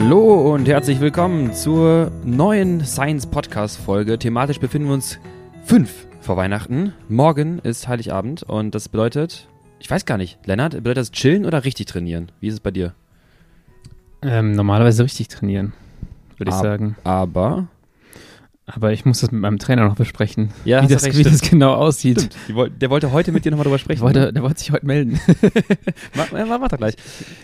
Hallo und herzlich willkommen zur neuen Science Podcast Folge. Thematisch befinden wir uns fünf vor Weihnachten. Morgen ist Heiligabend und das bedeutet, ich weiß gar nicht, Lennart, bedeutet das chillen oder richtig trainieren? Wie ist es bei dir? Ähm, normalerweise richtig trainieren, würde ich Ab- sagen. Aber Aber ich muss das mit meinem Trainer noch besprechen, Ja, wie, das, recht, wie das genau aussieht. Stimmt, die woll- der wollte heute mit dir nochmal drüber Der sprechen. wollte, der wollte sich heute melden. Mach, mach, mach doch gleich.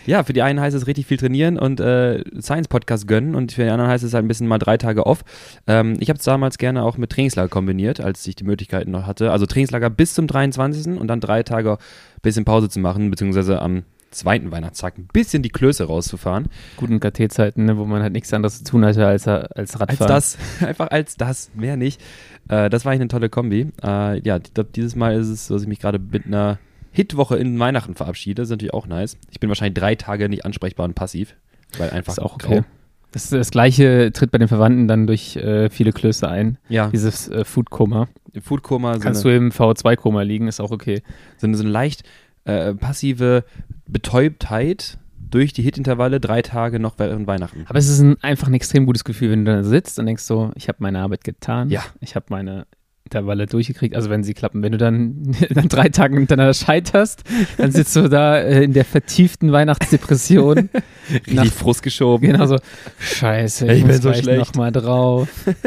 Ja, für die einen heißt es richtig viel trainieren und äh, Science-Podcast gönnen und für die anderen heißt es halt ein bisschen mal drei Tage off. Ähm, ich habe es damals gerne auch mit Trainingslager kombiniert, als ich die Möglichkeiten noch hatte. Also Trainingslager bis zum 23. und dann drei Tage ein bisschen Pause zu machen, beziehungsweise am zweiten Weihnachtstag ein bisschen die Klöße rauszufahren. Guten KT-Zeiten, ne, wo man halt nichts anderes zu tun hatte als, als Als Radfahren. das, einfach als das, mehr nicht. Äh, das war eigentlich eine tolle Kombi. Äh, ja, ich glaube, dieses Mal ist es so, dass ich mich gerade mit einer Hitwoche in Weihnachten verabschiede. Das ist natürlich auch nice. Ich bin wahrscheinlich drei Tage nicht ansprechbar und passiv, weil einfach ist auch grau. okay. Das, das gleiche tritt bei den Verwandten dann durch äh, viele Klöße ein. Ja, Dieses äh, Food-Koma. Foodkoma so Kannst eine, du im V2-Koma liegen, ist auch okay. so so eine leicht äh, passive Betäubtheit durch die Hitintervalle, drei Tage noch während Weihnachten. Aber es ist ein, einfach ein extrem gutes Gefühl, wenn du da sitzt und denkst so, ich habe meine Arbeit getan. Ja. Ich habe meine Intervalle durchgekriegt, also wenn sie klappen. Wenn du dann nach drei Tagen hintereinander scheiterst, dann sitzt du da äh, in der vertieften Weihnachtsdepression. Richtig nach- Frust geschoben. genau so, scheiße, Ich ich, bin so schlecht. noch mal drauf.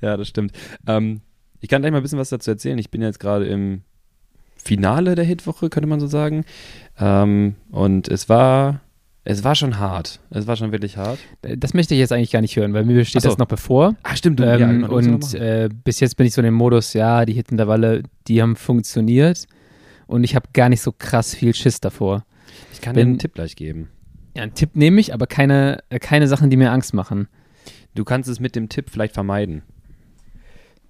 Ja, das stimmt. Ähm, ich kann gleich mal ein bisschen was dazu erzählen. Ich bin jetzt gerade im Finale der Hitwoche, könnte man so sagen. Ähm, und es war, es war schon hart. Es war schon wirklich hart. Das möchte ich jetzt eigentlich gar nicht hören, weil mir steht Ach so. das noch bevor. Ah, stimmt. ähm, genau, du musst noch und machen. äh, bis jetzt bin ich so in dem Modus, ja, die Hitintervalle, die haben funktioniert. Und ich habe gar nicht so krass viel Schiss davor. ich kann dir wenn- einen Tipp gleich geben. Ja, einen Tipp nehme ich, aber keine, äh, keine Sachen, die mir Angst machen. Du kannst es mit dem Tipp vielleicht vermeiden.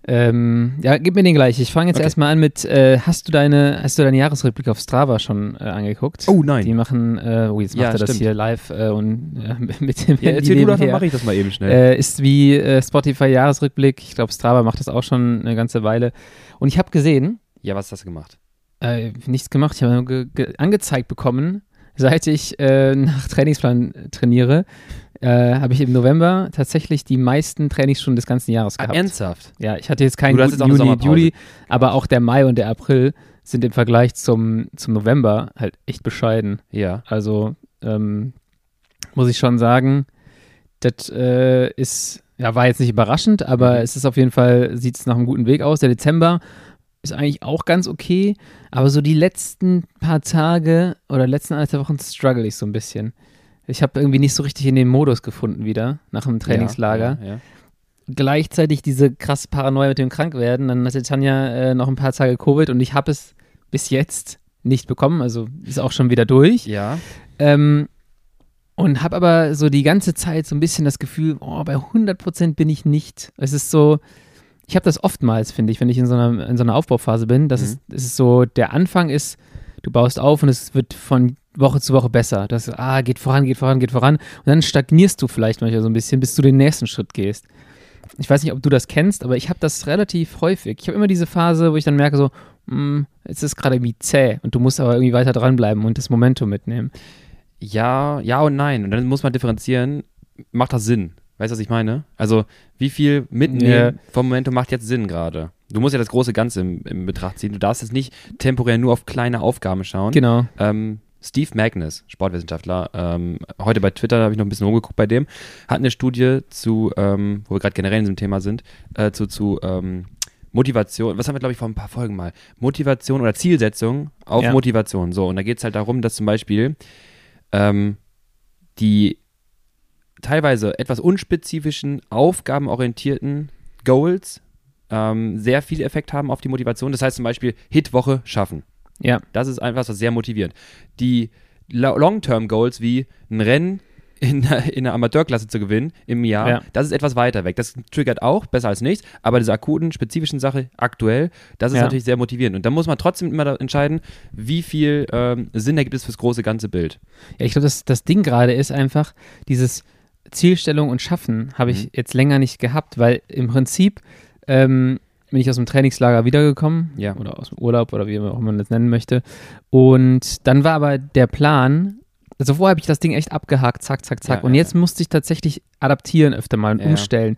Ähm, ja, gib mir den gleich. Ich fange jetzt Okay. erstmal an mit, äh, hast du deine, hast du deine Jahresrückblick auf Strava schon äh, angeguckt? Oh nein. Die machen, äh, oh, jetzt macht Ja, er das stimmt. hier live äh, und äh, mit dem Ja, erzähl du doch, dann mache ich das mal eben schnell. Äh, ist wie äh, Spotify Jahresrückblick. Ich glaube, Strava macht das auch schon eine ganze Weile. Und ich habe gesehen, ja, was hast du gemacht? äh, nichts gemacht. Ich habe nur ge ge angezeigt bekommen, seit ich äh, nach Trainingsplan trainiere, äh, habe ich im November tatsächlich die meisten Trainingsstunden des ganzen Jahres Ah, gehabt. ernsthaft? Ja, ich hatte jetzt keinen guten jetzt Juni. Juli, aber auch der Mai und der April sind im Vergleich zum, zum November halt echt bescheiden. Ja. Also ähm, muss ich schon sagen, das äh, ist, ja, war jetzt nicht überraschend, aber Mhm. es ist auf jeden Fall, sieht es nach einem guten Weg aus. Der Dezember ist eigentlich auch ganz okay, aber so die letzten paar Tage oder letzten anderthalb Wochen struggle ich so ein bisschen. Ich habe irgendwie nicht so richtig in den Modus gefunden wieder nach dem Trainingslager Ja, ja, ja. gleichzeitig diese krasse Paranoia mit dem Krankwerden. Dann hatte Tanja äh, noch ein paar Tage Covid und ich habe es bis jetzt nicht bekommen, also ist auch schon wieder durch. Ja. Ähm, und habe aber so die ganze Zeit so ein bisschen das Gefühl, oh, bei 100% bin ich nicht. Es ist so, ich habe das oftmals, finde ich, wenn ich in so einer, in so einer Aufbauphase bin, dass Mhm. es, es ist so, der Anfang ist, du baust auf und es wird von Woche zu Woche besser. Das, ah, geht voran, geht voran, geht voran. Und dann stagnierst du vielleicht manchmal so ein bisschen, bis du den nächsten Schritt gehst. Ich weiß nicht, ob du das kennst, aber ich habe das relativ häufig. Ich habe immer diese Phase, wo ich dann merke so, hm, es ist gerade irgendwie zäh und du musst aber irgendwie weiter dranbleiben und das Momentum mitnehmen. Ja, ja und nein. Und dann muss man differenzieren, macht das Sinn? Weißt du, was ich meine? Also, wie viel mitnehmen Ja. vom Momentum macht jetzt Sinn gerade? Du musst ja das große Ganze im, im Betracht ziehen. Du darfst jetzt nicht temporär nur auf kleine Aufgaben schauen. Genau. Ähm, Steve Magnus, Sportwissenschaftler, ähm, heute bei Twitter habe ich noch ein bisschen rumgeguckt bei dem, hat eine Studie zu, ähm, wo wir gerade generell in diesem Thema sind, äh, zu, zu ähm, Motivation, was haben wir, glaube ich, vor ein paar Folgen mal? Motivation oder Zielsetzung auf Ja. Motivation. So, und da geht es halt darum, dass zum Beispiel ähm, die teilweise etwas unspezifischen, aufgabenorientierten Goals ähm, sehr viel Effekt haben auf die Motivation. Das heißt zum Beispiel Hitwoche schaffen. Ja. Das ist einfach was sehr motivierend. Die Lo- Long-Term-Goals wie ein Rennen in, der- in der Amateurklasse zu gewinnen im Jahr, Ja. das ist etwas weiter weg. Das triggert auch, besser als nichts, aber diese akuten, spezifischen Sache aktuell, das ist Ja. natürlich sehr motivierend. Und da muss man trotzdem immer entscheiden, wie viel ähm, Sinn ergibt es fürs große ganze Bild. Ja, ich glaube, das, das Ding gerade ist einfach, dieses Zielstellung und Schaffen habe ich Mhm. jetzt länger nicht gehabt, weil im Prinzip ähm, bin ich aus dem Trainingslager wiedergekommen Ja. oder aus dem Urlaub oder wie auch man das nennen möchte. Und dann war aber der Plan, Also vorher habe ich das Ding echt abgehakt, zack, zack, zack. Ja, und ja, jetzt musste ich tatsächlich adaptieren öfter mal und Ja, ja. umstellen.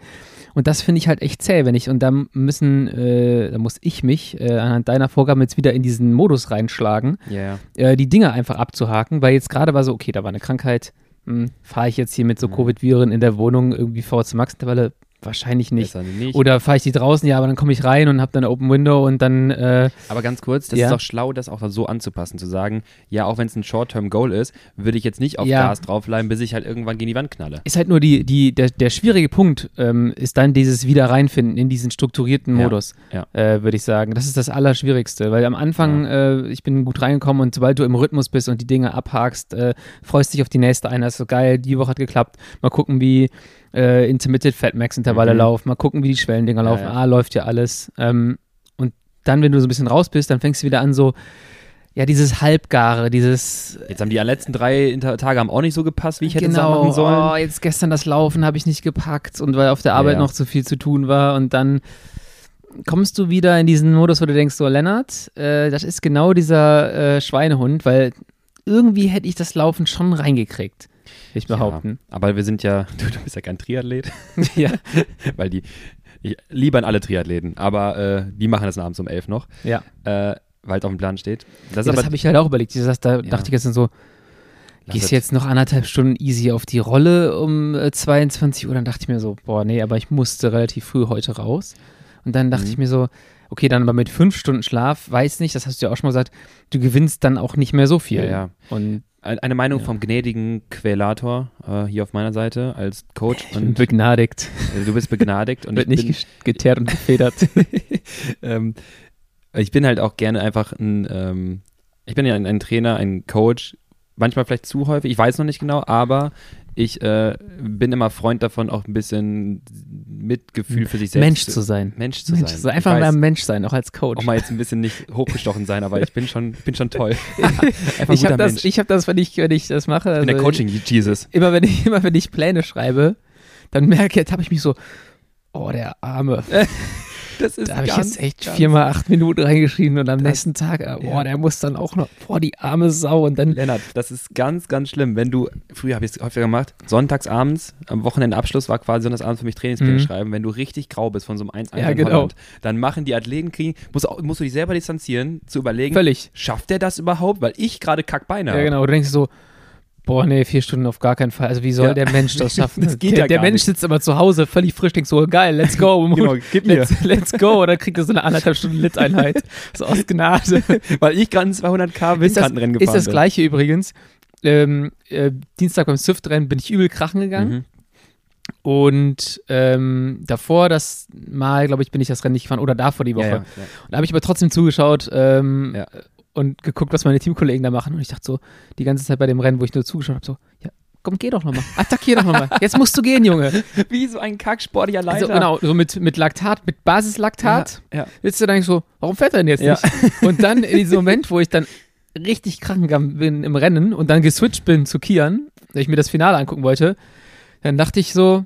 Und das finde ich halt echt zäh, wenn ich, und da müssen, äh, da muss ich mich äh, anhand deiner Vorgaben jetzt wieder in diesen Modus reinschlagen, Ja, ja. äh, die Dinge einfach abzuhaken, weil jetzt gerade war so, okay, da war eine Krankheit, hm, fahre ich jetzt hier mit so Mhm. Covid-Viren in der Wohnung irgendwie vor zur Max-Intervalle? Wahrscheinlich nicht. Nicht. Oder fahre ich die draußen, ja, aber dann komme ich rein und habe dann Open Window und dann, äh, Aber ganz kurz, das Ja. ist auch schlau, das auch so anzupassen, zu sagen, ja, auch wenn es ein Short-Term-Goal ist, würde ich jetzt nicht auf Ja. Gas draufbleiben, bis ich halt irgendwann gegen die Wand knalle. ist halt nur die, die, der, der schwierige Punkt, ähm, ist dann dieses Wieder reinfinden in diesen strukturierten Modus, ja. Äh, würde ich sagen. Das ist das Allerschwierigste, weil am Anfang, äh, ich bin gut reingekommen und sobald du im Rhythmus bist und die Dinge abhakst, äh, freust dich auf die nächste Einheit, ist so geil, die Woche hat geklappt, mal gucken, wie äh, Intermittent Fat Max Intervalle Mhm. laufen, mal gucken, wie die Schwellendinger Ja, laufen, ja. ah, läuft ja alles. Ähm, und dann, wenn du so ein bisschen raus bist, dann fängst du wieder an so, ja, dieses Halbgare, dieses Jetzt haben die letzten drei Inter Tage haben auch nicht so gepasst, wie ich hätte es genau, machen sollen. Oh, jetzt gestern das Laufen habe ich nicht gepackt und weil auf der Arbeit Ja. noch zu viel zu tun war und dann kommst du wieder in diesen Modus, wo du denkst, so Lennart, äh, das ist genau dieser äh, Schweinehund, weil irgendwie hätte ich das Laufen schon reingekriegt, ich behaupten. Ja, aber wir sind ja, du, du bist ja kein Triathlet, Ja, weil die, ich liebe an alle Triathleten, aber äh, die machen das abends um elf noch, ja. äh, weil es auf dem Plan steht. Das ja das habe ich halt auch überlegt. Das, da dachte ich gestern so, gehst es. jetzt noch anderthalb Stunden easy auf die Rolle um äh, 22 Uhr? Dann dachte ich mir so, boah, nee, aber ich musste relativ früh heute raus. Und dann dachte Mhm. ich mir so, okay, dann aber mit fünf Stunden Schlaf, weiß nicht, das hast du ja auch schon mal gesagt, du gewinnst dann auch nicht mehr so viel. Ja, ja. Und eine Meinung Ja. vom gnädigen Quälator äh, hier auf meiner Seite als Coach ich bin und begnadigt. äh, du bist begnadigt und Wird ich nicht geteert und gefedert. ähm, ich bin halt auch gerne einfach ein, ähm, ich bin ja ein, ein Trainer, ein Coach, manchmal vielleicht zu häufig, ich weiß noch nicht genau, aber ich äh, bin immer Freund davon, auch ein bisschen Mitgefühl für sich selbst Mensch zu sein. Mensch zu Mensch sein. sein. Ich Einfach mal ein Mensch sein, auch als Coach. auch mal jetzt ein bisschen nicht hochgestochen sein, aber ich bin schon, bin schon toll. Einfach ein ich habe das, ich hab das, wenn ich, wenn ich das mache. Ich bin der also Coaching-Jesus. Immer wenn, ich, immer wenn ich Pläne schreibe, dann merke ich, habe ich mich so, oh, der Arme. Das ist Da habe ich jetzt echt viermal acht Minuten reingeschrieben und am nächsten Tag, äh, boah, ja. der muss dann auch noch, boah, die arme Sau und dann, Lennart, das ist ganz, ganz schlimm. Wenn du, früher habe ich es häufiger gemacht, sonntagsabends, am Wochenendabschluss war quasi sonntagsabends für mich Trainingspläne Mhm. schreiben. Wenn du richtig grau bist von so einem 1-1 Ja, in genau. Holland, dann machen die Athleten kriegen, musst, du- musst du dich selber distanzieren, zu überlegen, völlig. schafft der das überhaupt? Weil ich gerade Kackbeine Ja, habe. genau. Du denkst so, boah, nee, vier Stunden auf gar keinen Fall. Also wie soll Ja. der Mensch das schaffen? Das geht der, ja der Mensch nicht. sitzt aber zu Hause völlig frisch, denkt so, geil, let's go. Genau, gib mir. let's, let's go. Dann kriegt er so eine anderthalb Stunden Lit-Einheit. So aus Gnade. Weil ich gerade ein 200k ist das, Windkantenrennen ist gefahren das gleiche übrigens. Ähm, äh, Dienstag beim Swift-Rennen bin ich übel krachen bin. gegangen. Mhm. Und ähm, davor, das Mal, glaube ich, bin ich das Rennen nicht gefahren oder davor die Woche. Ja, ja, Und da habe ich aber trotzdem zugeschaut ähm, Ja. Und geguckt, was meine Teamkollegen da machen. Und ich dachte so, die ganze Zeit bei dem Rennen, wo ich nur zugeschaut habe, so, ja, komm, geh doch nochmal. Attackier doch nochmal. Jetzt musst du gehen, Junge. Wie so ein kacksportlicher Leiter. Also, genau, so mit, mit Laktat, mit Basislaktat. Ja, ja. Willst du dann so, warum fährt er denn jetzt Ja. nicht? Und dann in diesem Moment, wo ich dann richtig krank gegangen bin im Rennen und dann geswitcht bin zu Kian, weil ich mir das Finale angucken wollte, dann dachte ich so,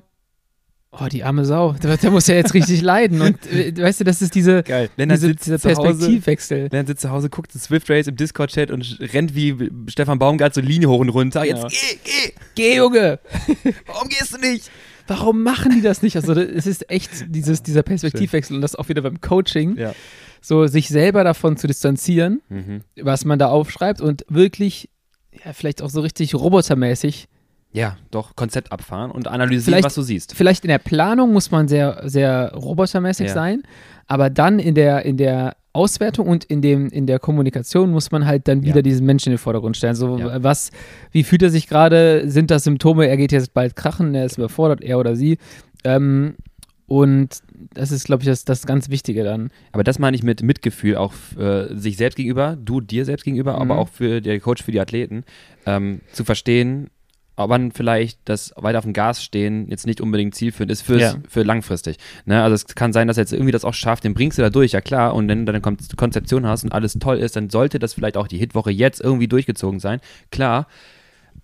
oh, die arme Sau, der, der muss ja jetzt richtig leiden. Und äh, weißt du, das ist diese, Geil. Lennart diese, dieser Perspektivwechsel. Lennart sitzt zu Hause, guckt den Swift Race im Discord-Chat und rennt wie Stefan Baumgart so Linie hoch und runter. Jetzt Ja. geh, geh. Geh, Junge! Warum gehst du nicht? Warum machen die das nicht? Also, das- es ist echt dieses, dieser Perspektivwechsel und das auch wieder beim Coaching, Ja. so sich selber davon zu distanzieren, Mhm. was man da aufschreibt und wirklich, ja, vielleicht auch so richtig robotermäßig. Ja, doch, Konzept abfahren und analysieren, Vielleicht- was du siehst. Vielleicht in der Planung muss man sehr, sehr robotermäßig Ja. sein, aber dann in der, in der Auswertung und in, dem, in der Kommunikation muss man halt dann wieder Ja. diesen Menschen in den Vordergrund stellen. So, Ja. was, wie fühlt er sich gerade? Sind das Symptome, er geht jetzt bald krachen, er ist überfordert, er oder sie? Ähm, und das ist, glaube ich, das, das ganz Wichtige dann. Aber das meine ich mit Mitgefühl, auch äh, sich selbst gegenüber, du dir selbst gegenüber, Mhm. aber auch für der Coach, für die Athleten, ähm, zu verstehen, ob man vielleicht das weiter auf dem Gas stehen jetzt nicht unbedingt zielführend ist fürs, Ja. für langfristig. Ne? Also es kann sein, dass er jetzt irgendwie das auch schafft, den bringst du da durch, ja klar, und wenn du deine Kon Konzeption hast und alles toll ist, dann sollte das vielleicht auch die Hitwoche jetzt irgendwie durchgezogen sein, klar.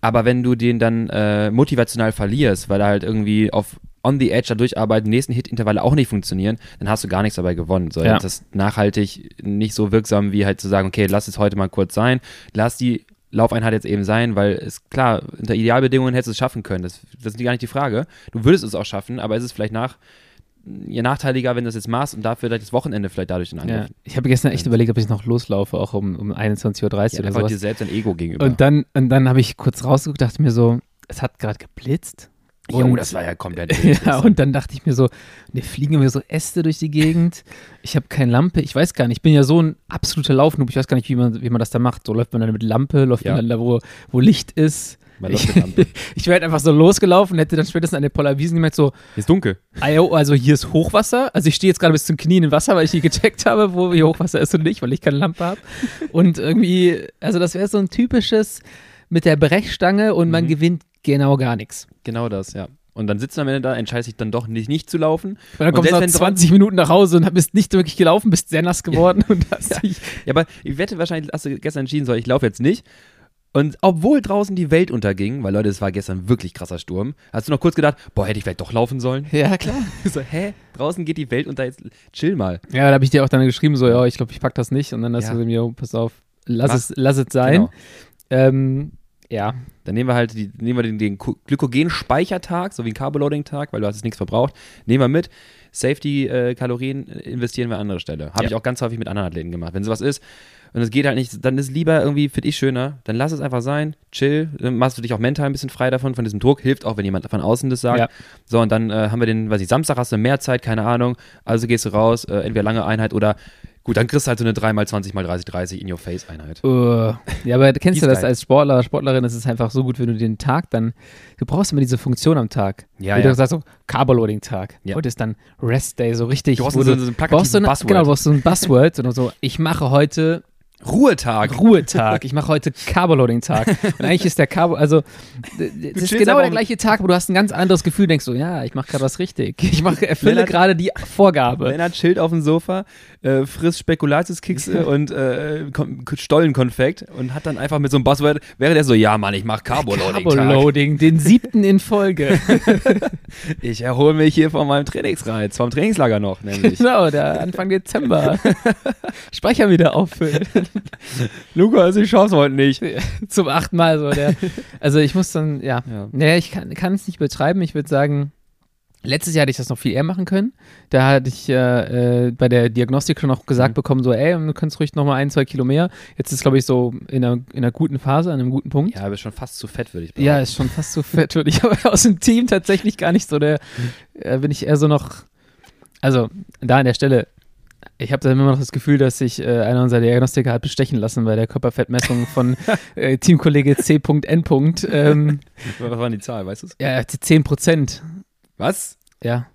Aber wenn du den dann äh, motivational verlierst, weil er halt irgendwie auf on the edge da durcharbeiten, nächsten Hit-Intervalle auch nicht funktionieren, dann hast du gar nichts dabei gewonnen. So, Ja. Das ist nachhaltig nicht so wirksam, wie halt zu sagen, okay, lass es heute mal kurz sein, lass die Laufeinheit jetzt eben sein, weil es klar, unter Idealbedingungen hättest du es schaffen können. Das, das ist gar nicht die Frage. Du würdest es auch schaffen, aber es ist vielleicht nach je nachteiliger, wenn du das jetzt machst und dafür das Wochenende vielleicht dadurch in Angriff. Ja. Ich habe gestern echt überlegt, ob ich noch loslaufe, auch um, um 21.30 Uhr Ja, oder sowas. dir selbst ein Ego gegenüber. Und dann, und dann habe ich kurz rausgeguckt, dachte mir so, es hat gerade geblitzt. Jo, und- das war ja komplett. Ja, und dann dachte ich mir so, ne, fliegen mir so Äste durch die Gegend. Ich habe keine Lampe. Ich weiß gar nicht. Ich bin ja so ein absoluter Laufnoob. Ich weiß gar nicht, wie man, wie man das da macht. So läuft man dann mit Lampe, läuft Ja. man dann da, wo, wo Licht ist. Lampe. Ich wäre halt einfach so losgelaufen, hätte dann spätestens an der Polarwiesen gemerkt, so, Ist dunkel. ah, also hier ist Hochwasser. Also ich stehe jetzt gerade bis zum Knien im Wasser, weil ich nicht gecheckt habe, wo hier Hochwasser ist und nicht, weil ich keine Lampe habe. Und irgendwie, also das wäre so ein typisches mit der Brechstange und man Mhm. gewinnt genau gar nichts. Genau das, ja. Und dann sitzt du am Ende da, entscheidest dich dann doch nicht, nicht zu laufen. Und dann Und kommst du nach wenn 20 Minuten nach Hause und bist nicht wirklich gelaufen, bist sehr nass geworden und hast dich. Ja, aber ich wette, wahrscheinlich hast du gestern entschieden, so, ich laufe jetzt nicht. Und obwohl draußen die Welt unterging, weil Leute, es war gestern wirklich krasser Sturm, hast du noch kurz gedacht, boah, hätte ich vielleicht doch laufen sollen? Ja, klar. so, hä? Draußen geht die Welt unter, jetzt chill mal. Ja, da habe ich dir auch dann geschrieben, so, ja, ich glaube, ich pack das nicht. Und dann hast Ja. du mir, oh, pass auf, lass Mach. es, lass es sein. Genau. Ähm, ja, Dann nehmen wir halt die, nehmen wir den, den Glykogenspeichertag, so wie ein Carboloading-Tag, weil du hast jetzt nichts verbraucht. Nehmen wir mit. Safety-Kalorien investieren wir an andere Stelle. Habe Ja. ich auch ganz häufig mit anderen Athleten gemacht. Wenn sowas ist und es geht halt nicht, dann ist lieber irgendwie für dich schöner. Dann lass es einfach sein, chill. Dann machst du dich auch mental ein bisschen frei davon, von diesem Druck. Hilft auch, wenn jemand von außen das sagt. Ja. So, und dann äh, haben wir den, weiß ich, Samstag hast du mehr Zeit, keine Ahnung. Also gehst du raus, äh, entweder lange Einheit oder gut, dann kriegst du halt so eine 3x20x30-30 in your face Einheit. Uh, ja, aber kennst du ist das als Sportler, Sportlerin, ist es einfach so gut, wenn du den Tag dann, du brauchst immer diese Funktion am Tag. Ja, Wie ja. du sagst, so Carboloading-Tag. Ja. Heute ist dann Rest Day, so richtig. Du brauchst so- so ein brauchst so eine, Buzzword. Genau, du brauchst so ein Buzzword und so, ich mache heute Ruhetag. Ruhetag, ich mache heute Carboloading-Tag. Und eigentlich ist der Carbo, also, das ist genau der gleiche Tag, aber du hast ein ganz anderes Gefühl, denkst so, ja, ich mache gerade was richtig. Ich mache, erfülle gerade die Vorgabe. Lennart chillt auf dem Sofa, äh, frisst Spekulatiuskekse und äh, Kon- Stollenkonfekt und hat dann einfach mit so einem Buzzword, wäre der so, ja Mann, ich mach Carboloading. Carboloading, den siebten in Folge. Ich erhole mich hier von meinem Trainingsreiz, vom Trainingslager noch, nämlich. genau, der Anfang Dezember. Speicher wieder auffüllen. Lukas, ich schaff's heute nicht. Zum achten Mal so. Der, also ich muss dann, ja. Ja. Naja, ich kann es nicht betreiben. Ich würde sagen, letztes Jahr hätte ich das noch viel eher machen können. Da hatte ich äh, äh, bei der Diagnostik schon noch gesagt Mhm. bekommen, so, ey, du kannst ruhig noch mal ein, zwei Kilo mehr. Jetzt ist, glaube ich, so in einer, in einer guten Phase, an einem guten Punkt. Ja, aber schon fast zu fett, würde ich behaupten. Ja, ist schon fast so fett. Und ich habe aus dem Team tatsächlich gar nicht so der, äh, bin ich eher so noch, also da an der Stelle, ich habe da immer noch das Gefühl, dass sich äh, einer unserer Diagnostiker hat bestechen lassen bei der Körperfettmessung von äh, Teamkollege C.N. Ähm, Was war die Zahl, weißt du's? ja, 10 Prozent. Was? Ja.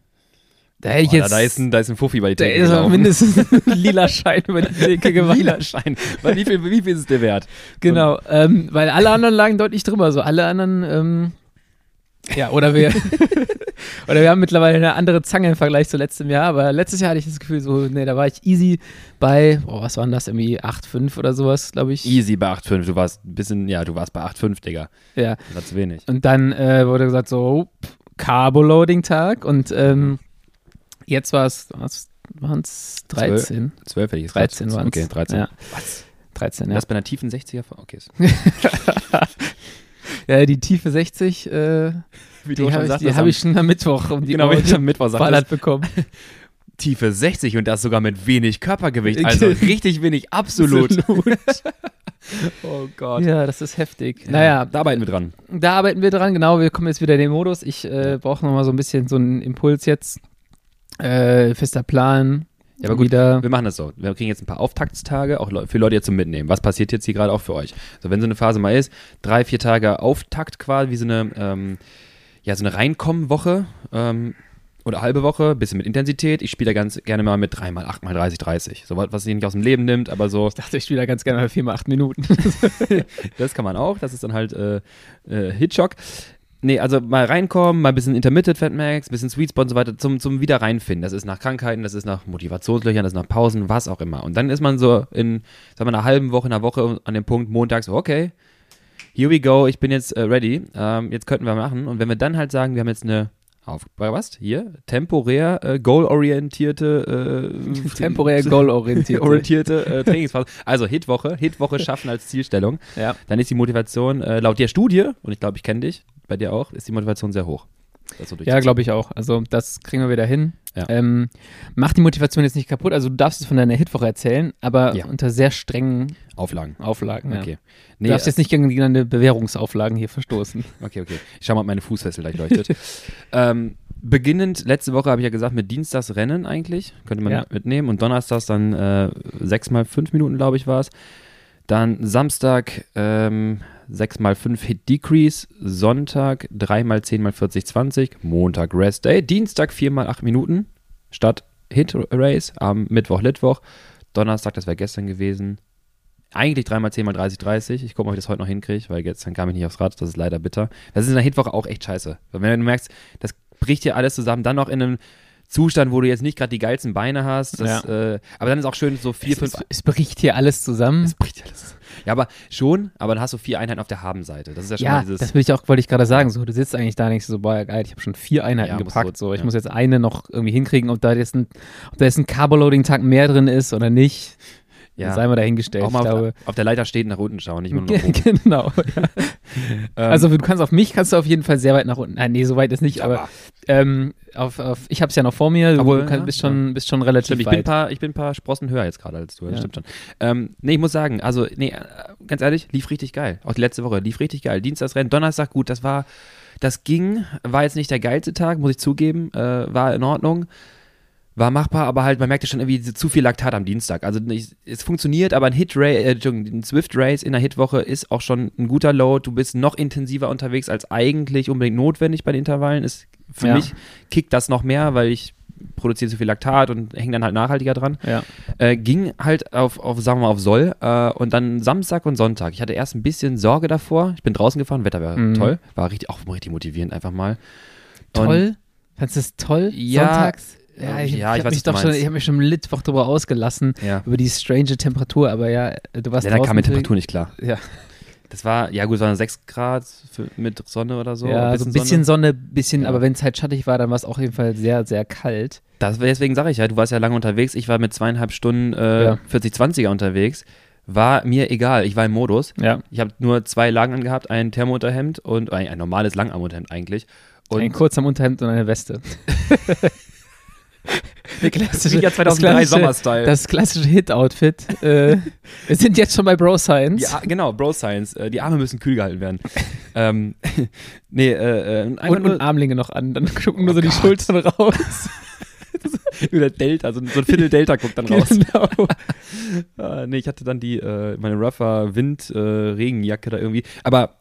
Da hätte ich Boah, jetzt, da, da ist ein, da ist ein Fuffi bei die da Theke ist auch gelaufen. mindestens ein lila Schein über die Theke gewandert. Lila Schein. Weil wie, viel, wie viel ist es dir wert? Genau, ähm, weil alle anderen lagen deutlich drüber. So alle anderen, ähm, ja, oder wir, oder wir haben mittlerweile eine andere Zange im Vergleich zu letztem Jahr. Aber letztes Jahr hatte ich das Gefühl, so, nee, da war ich easy bei, oh, was waren das, irgendwie 8,5 oder sowas, glaube ich. Easy bei 8,5. Du warst ein bisschen, ja, du warst bei 8,5, Digga. Ja. Das war zu wenig. Und dann äh, wurde gesagt, so, oh, pff, Carbo-Loading-Tag. Und ähm, jetzt war es, waren es 13? 12 hätte ich jetzt 13 gesagt. waren es. Okay, 13. Ja. Was? 13, Ja. Das bei einer tiefen 60er? Okay. ja. Die tiefe 60, äh, Wie die habe ich, hab ich schon am Mittwoch um die genau, ich am Mittwoch sagte. geballert bekommen. Tiefe 60 und das sogar mit wenig Körpergewicht. Also richtig wenig, absolut. oh Gott. Ja, das ist heftig. Naja, da arbeiten wir dran. da arbeiten wir dran. Genau, wir kommen jetzt wieder in den Modus. Ich äh, brauche nochmal so ein bisschen so einen Impuls jetzt. Äh, fester Plan. Ja, aber gut, Wieder. Wir machen das so. Wir kriegen jetzt ein paar Auftaktstage, auch für Leute jetzt zum Mitnehmen. Was passiert jetzt hier gerade auch für euch? So, wenn so eine Phase mal ist, drei, vier Tage Auftakt quasi, wie so eine, ähm, ja, so eine Reinkommen-Woche ähm, oder halbe Woche, bisschen mit Intensität. Ich spiele da ganz gerne mal mit 3 mal 8 mal 30, 30. So was, was sich nicht aus dem Leben nimmt, aber so, Ich dachte, ich spiele da ganz gerne mal 4 mal 8 Minuten. das kann man auch. Das ist dann halt äh, äh, Hitshock. Nee, also mal reinkommen, mal ein bisschen Intermittent Fat Max, bisschen Sweet Spot und so weiter, zum, zum wieder reinfinden. Das ist nach Krankheiten, das ist nach Motivationslöchern, das ist nach Pausen, was auch immer. Und dann ist man so in, sagen wir, einer halben Woche, einer Woche an dem Punkt montags, so, okay, here we go, ich bin jetzt äh, ready, ähm, jetzt könnten wir machen. Und wenn wir dann halt sagen, wir haben jetzt eine Auf, was? Hier? Temporär äh, goal-orientierte äh, Temporär goal-orientiert. orientierte äh, Trainingsphase. Also Hitwoche, Hitwoche schaffen als Zielstellung. ja. Dann ist die Motivation äh, laut der Studie, und ich glaube, ich kenne dich, bei dir auch, ist die Motivation sehr hoch. So Ja, glaube ich auch. Also das kriegen wir wieder hin. Ja. Ähm, mach die Motivation jetzt nicht kaputt. Also du darfst es von deiner Hitwoche erzählen, aber Ja. unter sehr strengen Auflagen. Auflagen. Ja. Okay. Du darfst jetzt nicht gegen deine Bewährungsauflagen hier verstoßen. Okay, okay. Ich schau mal, ob meine Fußfessel gleich leuchtet. ähm, beginnend, letzte Woche habe ich ja gesagt, mit Dienstags Rennen eigentlich, könnte man mitnehmen. Und Donnerstags dann äh, sechs mal fünf Minuten, glaube ich, war es. Dann Samstag ähm, 6 mal 5 Hit Decrease, Sonntag 3 mal 10 mal 40 20, Montag Rest Day, Dienstag 4 mal 8 Minuten statt Hit Race, am Mittwoch Litwoch, Donnerstag, das wäre gestern gewesen, eigentlich 3 mal 10 mal 30 30. Ich gucke mal, ob ich das heute noch hinkriege, weil gestern kam ich nicht aufs Rad, das ist leider bitter. Das ist in der Hitwoche auch echt scheiße. Wenn du merkst, das bricht dir alles zusammen, dann noch in einem Zustand, wo du jetzt nicht gerade die geilsten Beine hast, das, äh, aber dann ist auch schön so vier, es, fünf es, es bricht hier alles zusammen. es bricht alles. Ja, aber schon, aber dann hast du vier Einheiten auf der Habenseite. Das ist ja schon mal Ja, dieses. das will ich auch, wollte ich gerade sagen. So, du sitzt eigentlich da nicht so, boah, geil, ich habe schon vier Einheiten Ja, gepackt. so- So, ich ja. muss jetzt eine noch irgendwie hinkriegen, ob da jetzt ein, ob da jetzt ein Carboloading-Tag mehr drin ist oder nicht. Ja, Sei mal dahingestellt. auch mal auf, glaube, auf der Leiter stehen, nach unten schauen, nicht nur nach oben. genau. Ja. Also du kannst auf mich kannst du auf jeden Fall sehr weit nach unten. Nein, nee, so weit ist nicht, aber ähm, auf, auf, ich habe es ja noch vor mir. Du, du kann, ja, bist, schon, bist schon relativ Stimmt, ich bin, ein weit. paar, ich bin ein paar Sprossen höher jetzt gerade als du. Das Ja. stimmt schon. Ähm, nee, ich muss sagen, also, nee, äh, ganz ehrlich, lief richtig geil. Auch die letzte Woche lief richtig geil. Dienstagsrennen, Donnerstag, gut, das war, das ging, war jetzt nicht der geilste Tag, muss ich zugeben, äh, war in Ordnung. War machbar, aber halt, man merkte schon irgendwie zu viel Laktat am Dienstag. Also nicht, es funktioniert, aber ein Hit Race, äh, ein Swift Race in der Hitwoche ist auch schon ein guter Load. Du bist noch intensiver unterwegs als eigentlich unbedingt notwendig bei den Intervallen. Ist für Ja. mich kickt das noch mehr, weil ich produziere zu viel Laktat und hänge dann halt nachhaltiger dran. Ja. Äh, ging halt auf, auf, sagen wir mal, auf Soll äh, und dann Samstag und Sonntag. Ich hatte erst ein bisschen Sorge davor. Ich bin draußen gefahren, Wetter war Mhm. toll. War richtig, auch richtig motivierend einfach mal. Toll? Fandest du es toll? Ja, Sonntags? Ja, Ja, ich, ja, ich ich habe mich doch schon, ich habe mich schon Mittwoch darüber ausgelassen, Ja. über die strange Temperatur, aber ja, du warst Ja, da kam mit Temperatur nicht klar. Ja, Das war, ja gut, es waren 6 Grad für, mit Sonne oder so. ja so ein bisschen Sonne, bisschen, Ja. aber wenn es halt schattig war, dann war es auch auf jeden Fall sehr, sehr kalt. Das, deswegen sage ich ja, du warst ja lange unterwegs. Ich war mit zweieinhalb Stunden äh, Ja. 40-20er unterwegs. War mir egal, ich war im Modus. Ja. Ich habe nur zwei Lagen angehabt, ein Thermounterhemd und ein, ein normales Langarmunterhemd eigentlich. Und ein kurzem Unterhemd und eine Weste. Der klassische, Wie ja 2003 das klassische, Sommerstyle. Das klassische Hit-Outfit. äh, wir sind jetzt schon bei Bro Science. Ja, genau, Bro Science. Äh, die Arme müssen kühl gehalten werden. ähm, nee, äh, äh, und, nur und Armlinge noch an, dann gucken nur Oh so die Gott. Schultern raus. nur der Delta, so, ein- so ein Viertel Delta guckt dann raus. genau. Äh, nee, ich hatte dann die, äh, meine Rougher Wind äh, Regenjacke da irgendwie. Aber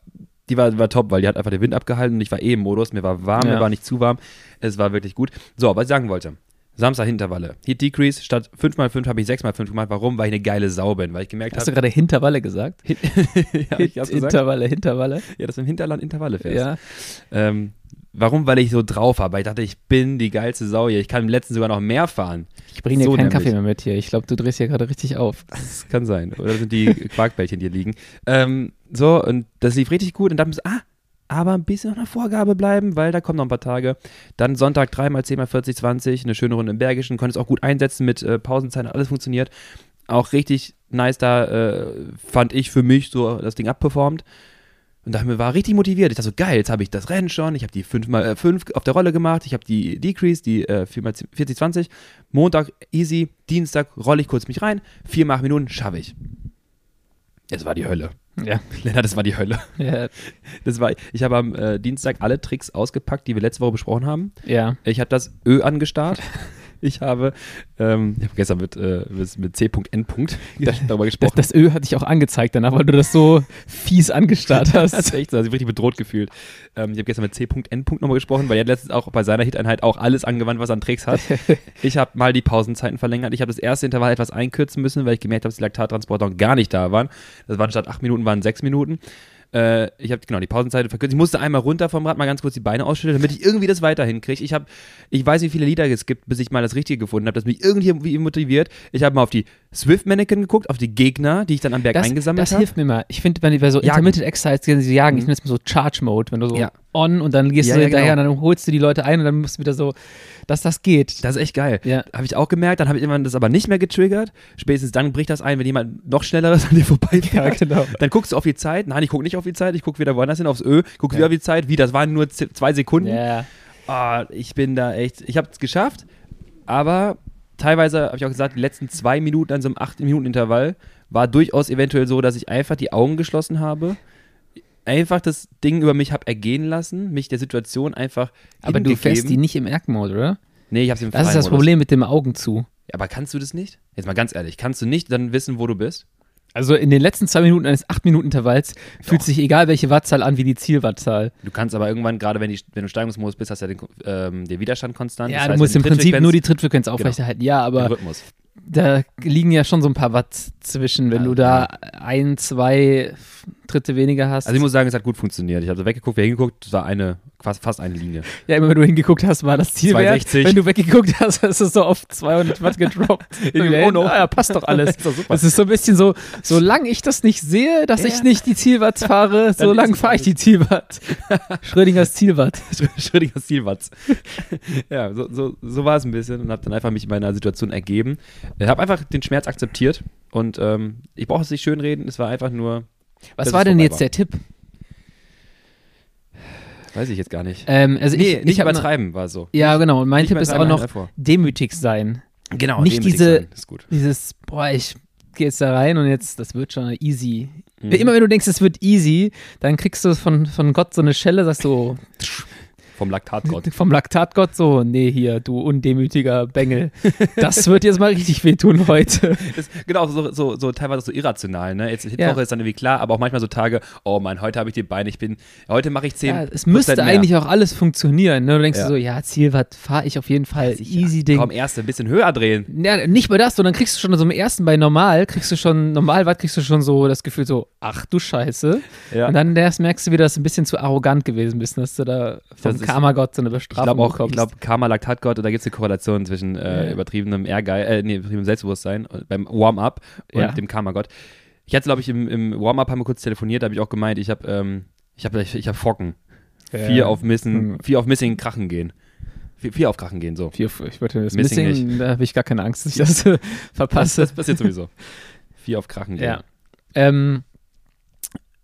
die war, war top, weil die hat einfach den Wind abgehalten und ich war eh im Modus. Mir war warm, Ja. mir war nicht zu warm. Es war wirklich gut. So, was ich sagen wollte. Samstag Hinterwalle. Heat Decrease. Statt 5x5 habe ich 6x5 gemacht. Warum? Weil ich eine geile Sau bin. Weil ich gemerkt Hast du habe. gerade Hinterwalle gesagt? ja, ich hab's gesagt. Hinterwalle, Hinterwalle. Ja, dass du im Hinterland Intervalle fährst. Ja. Ähm, warum? Weil ich so drauf habe. Weil ich dachte, ich bin die geilste Sau hier. Ich kann im letzten sogar noch mehr fahren. Ich bringe dir So keinen nämlich. Kaffee mehr mit hier. Ich glaube, du drehst hier gerade richtig auf. Das kann sein. Oder sind die Quarkbällchen, die hier liegen. Ähm, so, und das lief richtig gut. Und dann ah, aber ein bisschen nach einer Vorgabe bleiben, weil da kommen noch ein paar Tage. Dann Sonntag 3x, 10x, 40, 20, eine schöne Runde im Bergischen. Konnte es auch gut einsetzen mit äh, Pausenzeit, hat alles funktioniert. Auch richtig nice da, äh, fand ich für mich so das Ding abperformt. Und da war richtig motiviert. Ich dachte so, geil, jetzt habe ich das Rennen schon. Ich habe die 5x5 auf der Rolle gemacht. Ich habe die Decrease, die äh, 4x40, 20. Montag easy. Dienstag rolle ich kurz mich rein. 4 mal 8 Minuten schaffe ich. Es war die Hölle. Ja. Lennart, das war die Hölle. Ja. Das war, ich habe am äh, Dienstag alle Tricks ausgepackt, die wir letzte Woche besprochen haben. ja. Ich habe das Ö angestarrt. Ich habe, ähm, ich habe gestern mit, äh, mit C.N. darüber Das, gesprochen. das Ö hat dich auch angezeigt danach, weil du das so fies angestarrt Das hast. ist echt so, also ich richtig bedroht gefühlt. Ähm, ich habe gestern mit C.N. nochmal gesprochen, weil er hat letztens auch bei seiner Hit-Einheit auch alles angewandt, was er an Tricks hat. ich habe mal die Pausenzeiten verlängert. Ich habe das erste Intervall etwas einkürzen müssen, weil ich gemerkt habe, dass die Laktattransporter noch gar nicht da waren. Das waren statt acht Minuten, waren sechs Minuten. Äh, ich habe genau die Pausenzeit verkürzt. Ich musste einmal runter vom Rad, mal ganz kurz die Beine ausschütteln, damit ich irgendwie das weiter hinkriege. Ich habe, ich weiß, wie viele Lieder es gibt, bis ich mal das Richtige gefunden habe, das mich irgendwie motiviert. Ich habe mal auf die Swift Mannequin geguckt, auf die Gegner, die ich dann am Berg Das, eingesammelt das habe. hilft mir mal. Ich finde, wenn die bei so Jagen. Intermittent Exercise, die jagen, ich Mhm. nenne es mal so Charge Mode, wenn du so Ja. On und dann gehst Ja, du ja, hinterher genau. und dann holst du die Leute ein und dann musst du wieder so, dass das geht. Das ist echt geil. Ja. Habe ich auch gemerkt, dann habe ich irgendwann das aber nicht mehr getriggert. Spätestens dann bricht das ein, wenn jemand noch schneller an dir vorbeifährt. genau. Dann guckst du auf die Zeit. Nein, ich gucke nicht auf die Zeit. Ich gucke wieder woanders hin, aufs Ö. Gucke Ja. wieder auf die Zeit. Wie, das waren nur zwei Sekunden. Ja. Ah, ich bin da echt. Ich habe es geschafft, aber teilweise habe ich auch gesagt, die letzten zwei Minuten an so einem 8-Minuten-Intervall war durchaus eventuell so, dass ich einfach die Augen geschlossen habe. Einfach das Ding über mich habe ergehen lassen, mich der Situation einfach. Aber du fährst die nicht im Air-Mode, oder? Nee, ich habe im Das ist das. Problem mit dem Augen zu. Ja, aber kannst du das nicht? Jetzt mal ganz ehrlich, kannst du nicht dann wissen, wo du bist? Also in den letzten zwei Minuten eines 8-Minuten-Intervalls fühlt sich egal welche Wattzahl an wie die Zielwattzahl. Du kannst aber irgendwann, gerade wenn, die, wenn du Steigungsmodus bist, hast du ja den, ähm, den Widerstand konstant. Ja, Das du heißt, musst wenn im Prinzip nur die Trittfrequenz aufrechterhalten. Ja, den aber Rhythmus. da liegen ja schon so ein paar Watt zwischen, wenn Ja, du da ein, zwei Tritte weniger hast. Also ich muss sagen, es hat gut funktioniert. Ich habe so weggeguckt, wer hingeguckt, das war eine, fast, fast eine Linie. ja, immer wenn du hingeguckt hast, war das Ziel 260. Wenn du weggeguckt hast, hast du so auf 200 Watt gedroppt. Oh no. Ah, ja, passt doch alles. ist doch super. Das ist so ein bisschen so, solange ich das nicht sehe, dass Ja. ich nicht die Zielwatt fahre, ist solange fahre ich die Zielwatt. Schrödingers Zielwatt. Schrödingers Zielwatz. ja, so, so, so war es ein bisschen und habe dann einfach mich meiner Situation ergeben. Ich habe einfach den Schmerz akzeptiert und ähm, ich brauche es nicht schönreden, es war einfach nur, Was war denn jetzt war. der Tipp? weiß ich jetzt gar nicht. Ähm, also nee, ich, nicht ich übertreiben war so. Ja, genau. Und mein Nicht Tipp ist übertreiben, noch einfach. demütig sein. Genau, nicht diese- sein, ist gut. Dieses, boah, ich gehe jetzt da rein und jetzt, das wird schon easy. Mhm. Immer wenn du denkst, es wird easy, dann kriegst du von, von Gott so eine Schelle, sagst du, Vom Laktatgott. vom Laktatgott so, nee, hier, du undemütiger Bengel. Das wird jetzt mal richtig wehtun heute. Das, genau, so, so, so teilweise so irrational, ne? Jetzt Hitwoche Ja. ist dann irgendwie klar, aber auch manchmal so Tage, oh Mann, heute habe ich die Beine, ich bin, heute mache ich 10 Ja, es müsste eigentlich auch alles funktionieren. Ne? Du denkst Ja. so, ja, Zielwatt fahre ich auf jeden Fall. Easy Ding. Komm, erst ein bisschen höher drehen. Ja, nicht mal das, sondern kriegst du schon so im ersten bei normal, kriegst du schon, Normalwatt kriegst du schon so das Gefühl so, ach du Scheiße. Ja. Und dann erst merkst du wieder, dass du ein bisschen zu arrogant gewesen bist, dass du da vom Das Karma-Gott so eine Ich Bestrafung glaube auch, ich bekommst. glaube, Karma, Laktatgott, da gibt es eine Korrelation zwischen äh, Ja. übertriebenem Ehrgeiz, äh, nee, übertriebenem Selbstbewusstsein beim Warm-up und Ja. dem Karma-Gott. Ich hatte, glaube ich, im, im Warm-up haben wir kurz telefoniert, da habe ich auch gemeint, ich habe ähm, ich hab, ich, ich hab Focken. Ja. Vier auf Missen, Hm. vier auf Missing Krachen gehen. Vier, vier auf Krachen gehen, so. Vier, ich wollte das Missing Missing, da habe ich gar keine Angst, dass ich das äh, Das, verpasse. das passiert sowieso. Vier auf Krachen gehen. Ja. Ähm,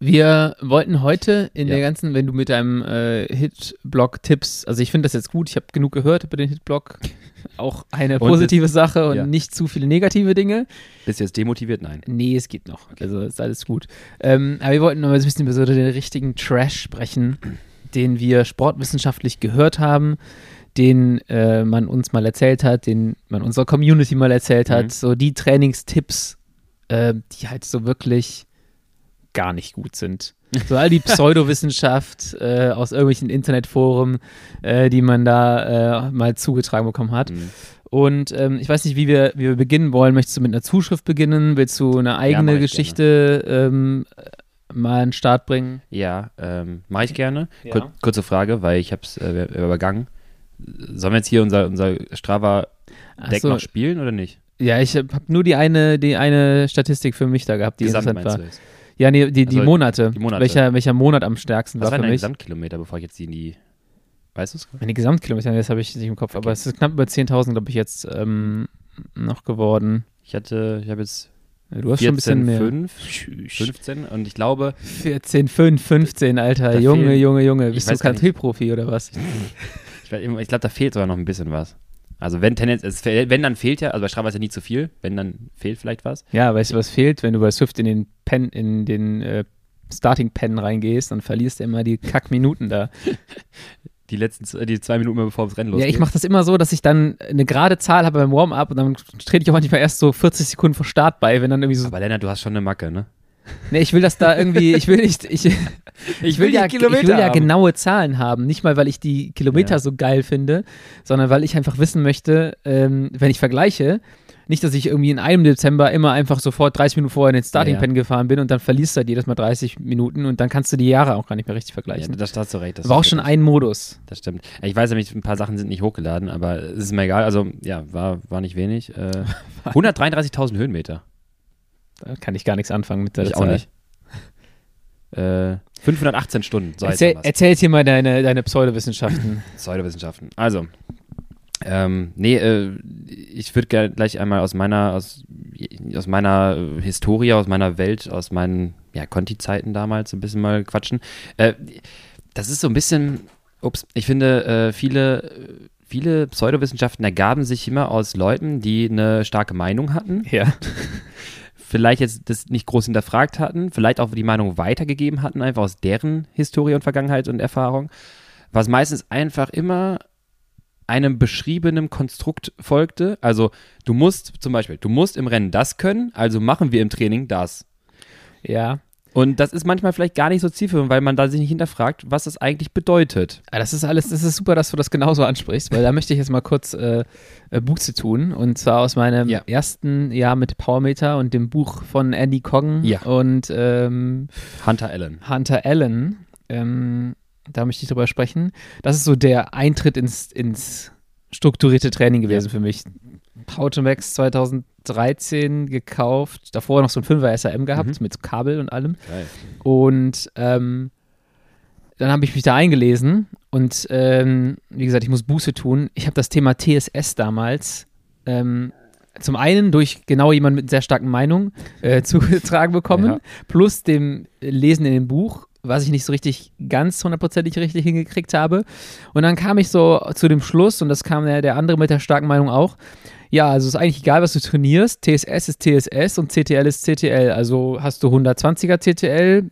wir wollten heute in Ja. der ganzen, wenn du mit deinem äh, Hit-Blog tippst, also ich finde das jetzt gut, ich habe genug gehört über den Hit-Blog, auch eine positive Sache und ja. nicht zu viele negative Dinge. Bist du jetzt demotiviert? Nein. Nee, es geht noch, also ist alles gut. Ähm, aber wir wollten noch mal so ein bisschen über so den richtigen Trash sprechen, den wir sportwissenschaftlich gehört haben, den äh, man uns mal erzählt hat, den man unserer Community mal erzählt hat, Mhm. so die Trainingstipps, äh, die halt so wirklich gar nicht gut sind. So all die Pseudowissenschaft äh, aus irgendwelchen Internetforen, äh, die man da äh, mal zugetragen bekommen hat. Mhm. Und ähm, ich weiß nicht, wie wir, wie wir beginnen wollen. Möchtest du mit einer Zuschrift beginnen? Willst du eine eigene ich Geschichte ähm, mal an den Start bringen? Ja, ähm, mache ich gerne. Ja. Kur kurze Frage, weil ich habe es äh, übergangen. Sollen wir jetzt hier unser, unser Strava-Deck Achso, noch spielen oder nicht? ja, ich habe nur die eine, die eine Statistik für mich da gehabt, die Gesamt interessant war. du jetzt? Ja, nee, die, die Also, Monate. die Monate. Welcher, welcher Monat am stärksten Was war für mich? Gesamtkilometer, bevor ich jetzt die in die. Weißt du es? Meine Gesamtkilometer, das habe ich nicht im Kopf, aber es ist knapp über 10.000, glaube ich, jetzt ähm, noch geworden. Ich hatte, ich habe jetzt Du hast schon ein bisschen 14, mehr. 5, 15 und ich glaube, 14, 5, 15, Alter. Junge, Junge, Junge. Ich Bist du nicht. Kartellprofi oder was? ich, ich glaube, da fehlt sogar noch ein bisschen was. Also wenn Tendenz, es, wenn dann fehlt ja, also bei Strava ist ja nie zu viel, wenn dann fehlt vielleicht was. Ja, weißt du, was fehlt, wenn du bei Swift in den Pen, in den äh, Starting Pen reingehst und verlierst immer die Kackminuten da. Die letzten die zwei Minuten bevor das Rennen Ja, losgeht. ich mache das immer so, dass ich dann eine gerade Zahl habe beim Warm-up und dann trete ich auch manchmal erst so 40 Sekunden vor Start bei, wenn dann irgendwie so. Aber Lennart, du hast schon eine Macke, ne? Nee, ich will das da irgendwie, ich will nicht, ich, ich will, ja, ich will ja genaue Zahlen haben. Nicht mal, weil ich die Kilometer Ja. so geil finde, sondern weil ich einfach wissen möchte, ähm, wenn ich vergleiche, nicht, dass ich irgendwie in einem Dezember immer einfach sofort 30 Minuten vorher in den Starting Ja, ja. Pen gefahren bin und dann verlierst du halt jedes Mal 30 Minuten und dann kannst du die Jahre auch gar nicht mehr richtig Ja, vergleichen. das hast du recht. Das war auch schon ein Modus. Das stimmt. Ich weiß nämlich, ein paar Sachen sind nicht hochgeladen, aber es ist mir egal. Also, ja, war, war nicht wenig. Äh, 133.000 Höhenmeter. Da kann ich gar nichts anfangen mit der Ich auch Zahl. nicht. Äh, 518 Stunden. So Erzähl, was. erzähl jetzt hier mal deine, deine Pseudowissenschaften. Pseudowissenschaften. Also, ähm, nee, äh, ich würde gleich einmal aus meiner, aus, aus meiner äh, Historie, aus meiner Welt, aus meinen ja, Conti-Zeiten damals ein bisschen mal quatschen. Äh, das ist so ein bisschen, ups, ich finde, äh, viele, viele Pseudowissenschaften ergaben sich immer aus Leuten, die eine starke Meinung hatten ja. vielleicht jetzt das nicht groß hinterfragt hatten, vielleicht auch die Meinung weitergegeben hatten, einfach aus deren Historie und Vergangenheit und Erfahrung, was meistens einfach immer einem beschriebenen Konstrukt folgte. Also du musst zum Beispiel, du musst im Rennen das können, also machen wir im Training das. Ja. Und das ist manchmal vielleicht gar nicht so zielführend, weil man da sich nicht hinterfragt, was das eigentlich bedeutet. Ah, Das ist alles, das ist super, dass du das genauso ansprichst, weil da möchte ich jetzt mal kurz äh, äh, Buße tun. Und zwar aus meinem Ja. ersten Jahr mit Powermeter und dem Buch von Andy Coggan Ja. und ähm, Hunter Allen. Hunter Allen. Ähm, da möchte ich drüber sprechen. Das ist so der Eintritt ins, ins strukturierte Training gewesen für mich. Powermax 2013 gekauft, davor noch so ein 5er SRM gehabt Mhm. mit Kabel und allem. Geil. Und ähm, dann habe ich mich da eingelesen und ähm, wie gesagt, ich muss Buße tun. Ich habe das Thema TSS damals ähm, zum einen durch genau jemanden mit sehr starken Meinung äh, zugetragen bekommen, Ja. plus dem Lesen in dem Buch, was ich nicht so richtig ganz hundertprozentig richtig hingekriegt habe. Und dann kam ich so zu dem Schluss, und das kam der, der andere mit der starken Meinung auch, ja, also ist eigentlich egal, was du trainierst. TSS ist TSS und CTL ist CTL. Also hast du 120er CTL,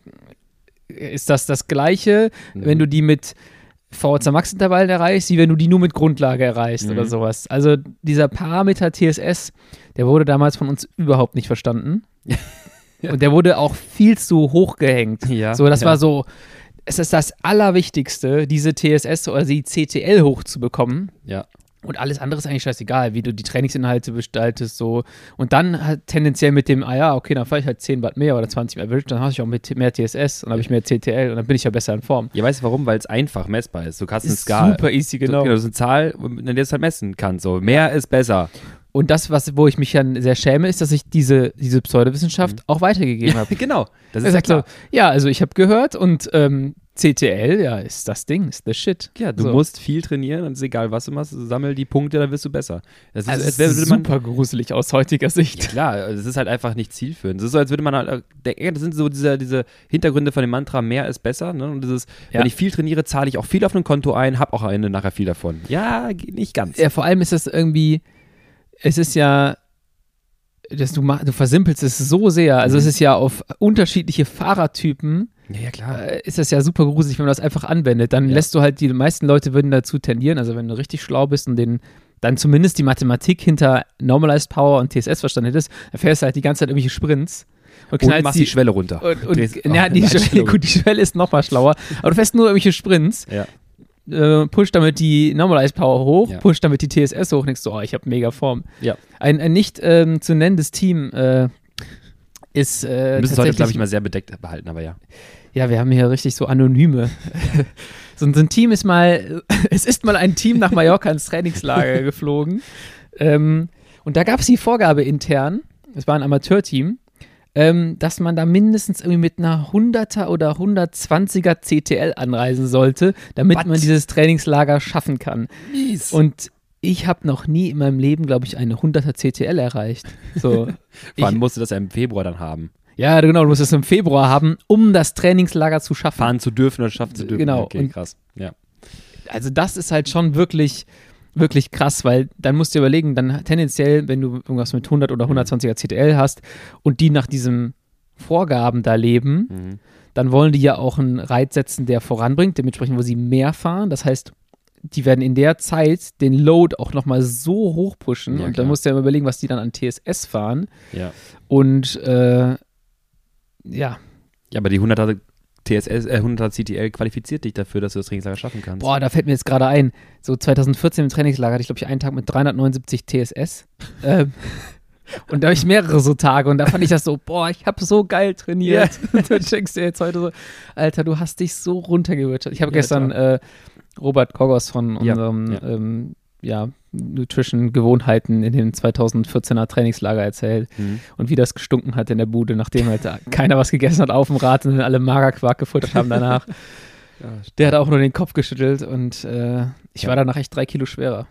ist das das Gleiche, Mhm. wenn du die mit VHC Max Intervallen erreichst, wie wenn du die nur mit Grundlage erreichst Mhm. oder sowas. Also dieser Parameter TSS, der wurde damals von uns überhaupt nicht verstanden. Und der wurde auch viel zu hoch gehängt. Ja, So, das ja. war so, es ist das Allerwichtigste, diese TSS oder die CTL hochzubekommen. Ja. Und alles andere ist eigentlich scheißegal, wie du die Trainingsinhalte gestaltest, so. Und dann halt tendenziell mit dem, ah ja, okay, dann fahre ich halt 10 Watt mehr oder 20 mehr Wild, dann habe ich auch mit mehr TSS und habe ich mehr CTL und dann bin ich ja besser in Form. Ja, weißt du warum? Weil es einfach messbar ist. Du eine Ist Skala. super easy, So, genau. Das ist eine Zahl, an der du es halt messen kannst. So. Mehr ist besser. Und das, was, wo ich mich dann sehr schäme, ist, dass ich diese, diese Pseudowissenschaft auch weitergegeben habe. genau. Das ist ja klar. so, ja, also ich habe gehört und ähm, CTL, ja, ist das Ding, ist the shit. Ja, du so. musst viel trainieren und es ist egal, was du machst, sammel die Punkte, dann wirst du besser. Das ist, Also als wäre- super gruselig aus heutiger Ja, Sicht. klar, es ist halt einfach nicht zielführend. Es ist so, als würde man halt, ja, das sind so diese, diese Hintergründe von dem Mantra, mehr ist besser. Ne? Und dieses, Ja. wenn ich viel trainiere, zahle ich auch viel auf ein Konto ein, hab auch am Ende nachher viel davon. Ja, nicht ganz. Ja, vor allem ist das irgendwie, es ist ja, dass du, du versimpelst es so sehr. Also es ist ja auf unterschiedliche Fahrertypen, Ja, ja, klar. äh, ist das ja super gruselig, wenn man das einfach anwendet. Dann Ja. lässt du halt, die meisten Leute würden dazu tendieren, also wenn du richtig schlau bist und den dann zumindest die Mathematik hinter Normalized Power und TSS verstanden hättest, dann fährst du halt die ganze Zeit irgendwelche Sprints und Und machst die, Schwelle runter. Und, und Drehst- ja, oh, die. Schwelle, gut, die Schwelle ist noch mal schlauer. Aber du fährst nur irgendwelche Sprints, Ja. Äh, pusht damit die Normalized Power hoch, Ja. pusht damit die TSS hoch, denkst du, oh, ich habe mega Form. Ja. Ein, ein nicht ähm, zu nennendes Team äh, ist äh, Wir müssen es heute, glaube ich, mal sehr bedeckt behalten, aber ja. Ja, wir haben hier richtig so Anonyme. so, ein- so ein Team ist mal, es ist mal ein Team nach Mallorca ins Trainingslager geflogen. Ähm, und da gab es die Vorgabe intern, es war ein Amateurteam, ähm, dass man da mindestens irgendwie mit einer 100er oder 120er CTL anreisen sollte, damit Was? man dieses Trainingslager schaffen kann. Mies. Und ich habe noch nie in meinem Leben, glaube ich, eine 100er CTL erreicht. So. Vor allem ich, musst du das ja im Februar dann haben. ja, genau, du musst es im Februar haben, um das Trainingslager zu schaffen. Fahren zu dürfen oder schaffen zu dürfen. Genau. Okay, Und- krass. Ja. also das ist halt schon wirklich, wirklich krass, weil dann musst du dir überlegen, dann tendenziell, wenn du irgendwas mit 100 oder 120er CTL hast und die nach diesen Vorgaben da leben, Mhm. dann wollen die ja auch einen Reit setzen, der voranbringt, dementsprechend, wo sie mehr fahren. Das heißt, die werden in der Zeit den Load auch nochmal so hoch pushen Ja, und dann musst du ja überlegen, was die dann an TSS fahren. ja. Und äh, ja, Ja, aber die 100er TSS, äh, 100er CTL qualifiziert dich dafür, dass du das Trainingslager schaffen kannst. Boah, da fällt mir jetzt gerade ein, so 2014 im Trainingslager hatte ich, glaube ich, einen Tag mit 379 TSS. ähm, und da habe ich mehrere so Tage und da fand ich das so, boah, ich habe so geil trainiert. Und du denkst dir jetzt heute so, Alter, du hast dich so runtergewirtschaftet. Ich habe Ja, gestern äh, Robert Kogos von Ja, unserem ja. Ähm, ja, Nutrition-Gewohnheiten in dem 2014er Trainingslager erzählt Mhm. und wie das gestunken hat in der Bude, nachdem halt keiner was gegessen hat auf dem Rad und alle Magerquark gefuttert haben danach. Der hat auch nur den Kopf geschüttelt und äh, ich Ja. war danach echt drei Kilo schwerer.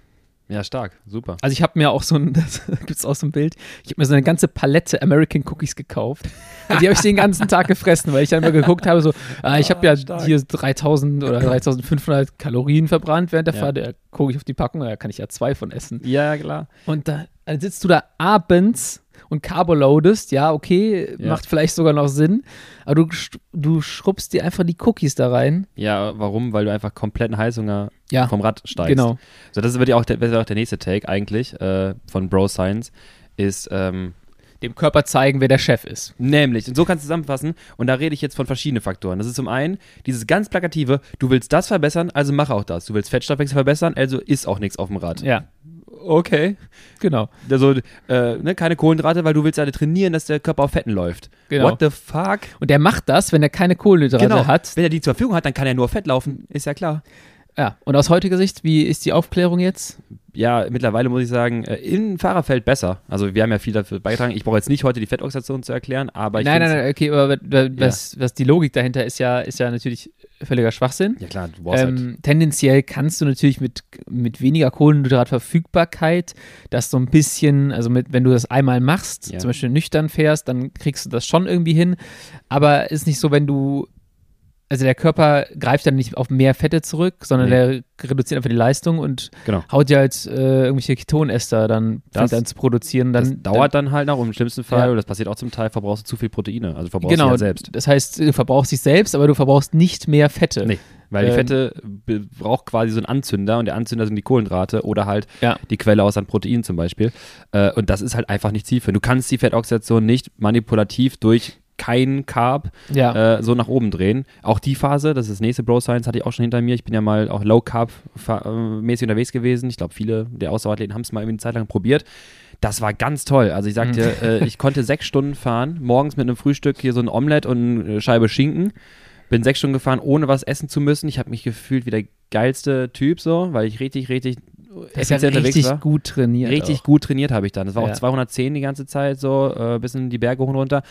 Ja, stark, super. Also ich habe mir auch so ein, das gibt's auch so ein Bild, ich habe mir so eine ganze Palette American Cookies gekauft. Und die habe ich den ganzen Tag gefressen, weil ich dann mal geguckt habe, so, ah, ich habe ja stark. hier 3000 oder 3500 Kalorien verbrannt während der Ja. Fahrt. Da gucke ich auf die Packung, da kann ich ja zwei von essen. Ja, klar. Und da, dann sitzt du da abends und carboloadest, ja, okay, Ja. macht vielleicht sogar noch Sinn, aber du, du schrubbst dir einfach die Cookies da rein. Ja, warum? Weil du einfach kompletten Heißhunger Ja, vom Rad steigst. genau. So, das wird ja auch der, wird auch der nächste Take eigentlich äh, von Bro Science. Ist, ähm, Dem Körper zeigen, wer der Chef ist. Nämlich, und so kannst du zusammenfassen, und da rede ich jetzt von verschiedenen Faktoren. Das ist zum einen dieses ganz plakative, du willst das verbessern, also mach auch das. Du willst Fettstoffwechsel verbessern, also isst auch nichts auf dem Rad. Ja, Okay. genau. Also, äh, ne, keine Kohlenhydrate, weil du willst ja trainieren, dass der Körper auf Fetten läuft. Genau. What the fuck? Und der macht das, wenn er keine Kohlenhydrate Genau. hat. Wenn er die zur Verfügung hat, dann kann er nur Fett laufen, ist ja klar. Ja, und aus heutiger Sicht, wie ist die Aufklärung jetzt? Ja, mittlerweile muss ich sagen, äh, im Fahrerfeld besser. Also wir haben ja viel dafür beigetragen. Ich brauche jetzt nicht heute die Fettoxidation zu erklären, aber ich nein, nein, nein, okay, aber was, was die Logik dahinter ist ja, ist ja natürlich völliger Schwachsinn. Ja klar, du brauchst halt. Ähm, tendenziell kannst du natürlich mit, mit weniger Kohlenhydratverfügbarkeit das so ein bisschen, also mit, wenn du das einmal machst, Ja. zum Beispiel nüchtern fährst, dann kriegst du das schon irgendwie hin. Aber ist nicht so, wenn du, also der Körper greift dann nicht auf mehr Fette zurück, sondern Nee. der reduziert einfach die Leistung und Genau. haut ja halt äh, irgendwelche Ketonester dann, Das- an zu produzieren. Dann, das dauert dann halt noch, und im schlimmsten Fall, Ja. und das passiert auch zum Teil, verbrauchst du zu viel Proteine. Also verbrauchst genau, du ja selbst. das heißt, du verbrauchst dich selbst, aber du verbrauchst nicht mehr Fette. Nee, weil die Ähm, Fette be- braucht quasi so einen Anzünder und der Anzünder sind die Kohlenhydrate oder halt Ja. die Quelle aus an Proteinen zum Beispiel. Äh, und das ist halt einfach nicht zielführend. Du kannst die Fettoxidation nicht manipulativ durch kein Carb Ja. äh, so nach oben drehen. Auch die Phase, das ist das nächste Bro Science, hatte ich auch schon hinter mir. Ich bin ja mal auch Low Carb äh, mäßig unterwegs gewesen. Ich glaube, viele der Ausdauerathleten haben es mal irgendwie eine Zeit lang probiert. Das war ganz toll. Also ich sagte, Mhm. äh, ich konnte sechs Stunden fahren, morgens mit einem Frühstück hier so ein Omelett und eine Scheibe Schinken. Bin sechs Stunden gefahren, ohne was essen zu müssen. Ich habe mich gefühlt wie der geilste Typ so, weil ich richtig, richtig Der ist ja richtig war. gut trainiert. Richtig auch. gut trainiert habe ich dann. Das war Ja. auch 210 die ganze Zeit so, äh, bis in die Berge hoch und runter.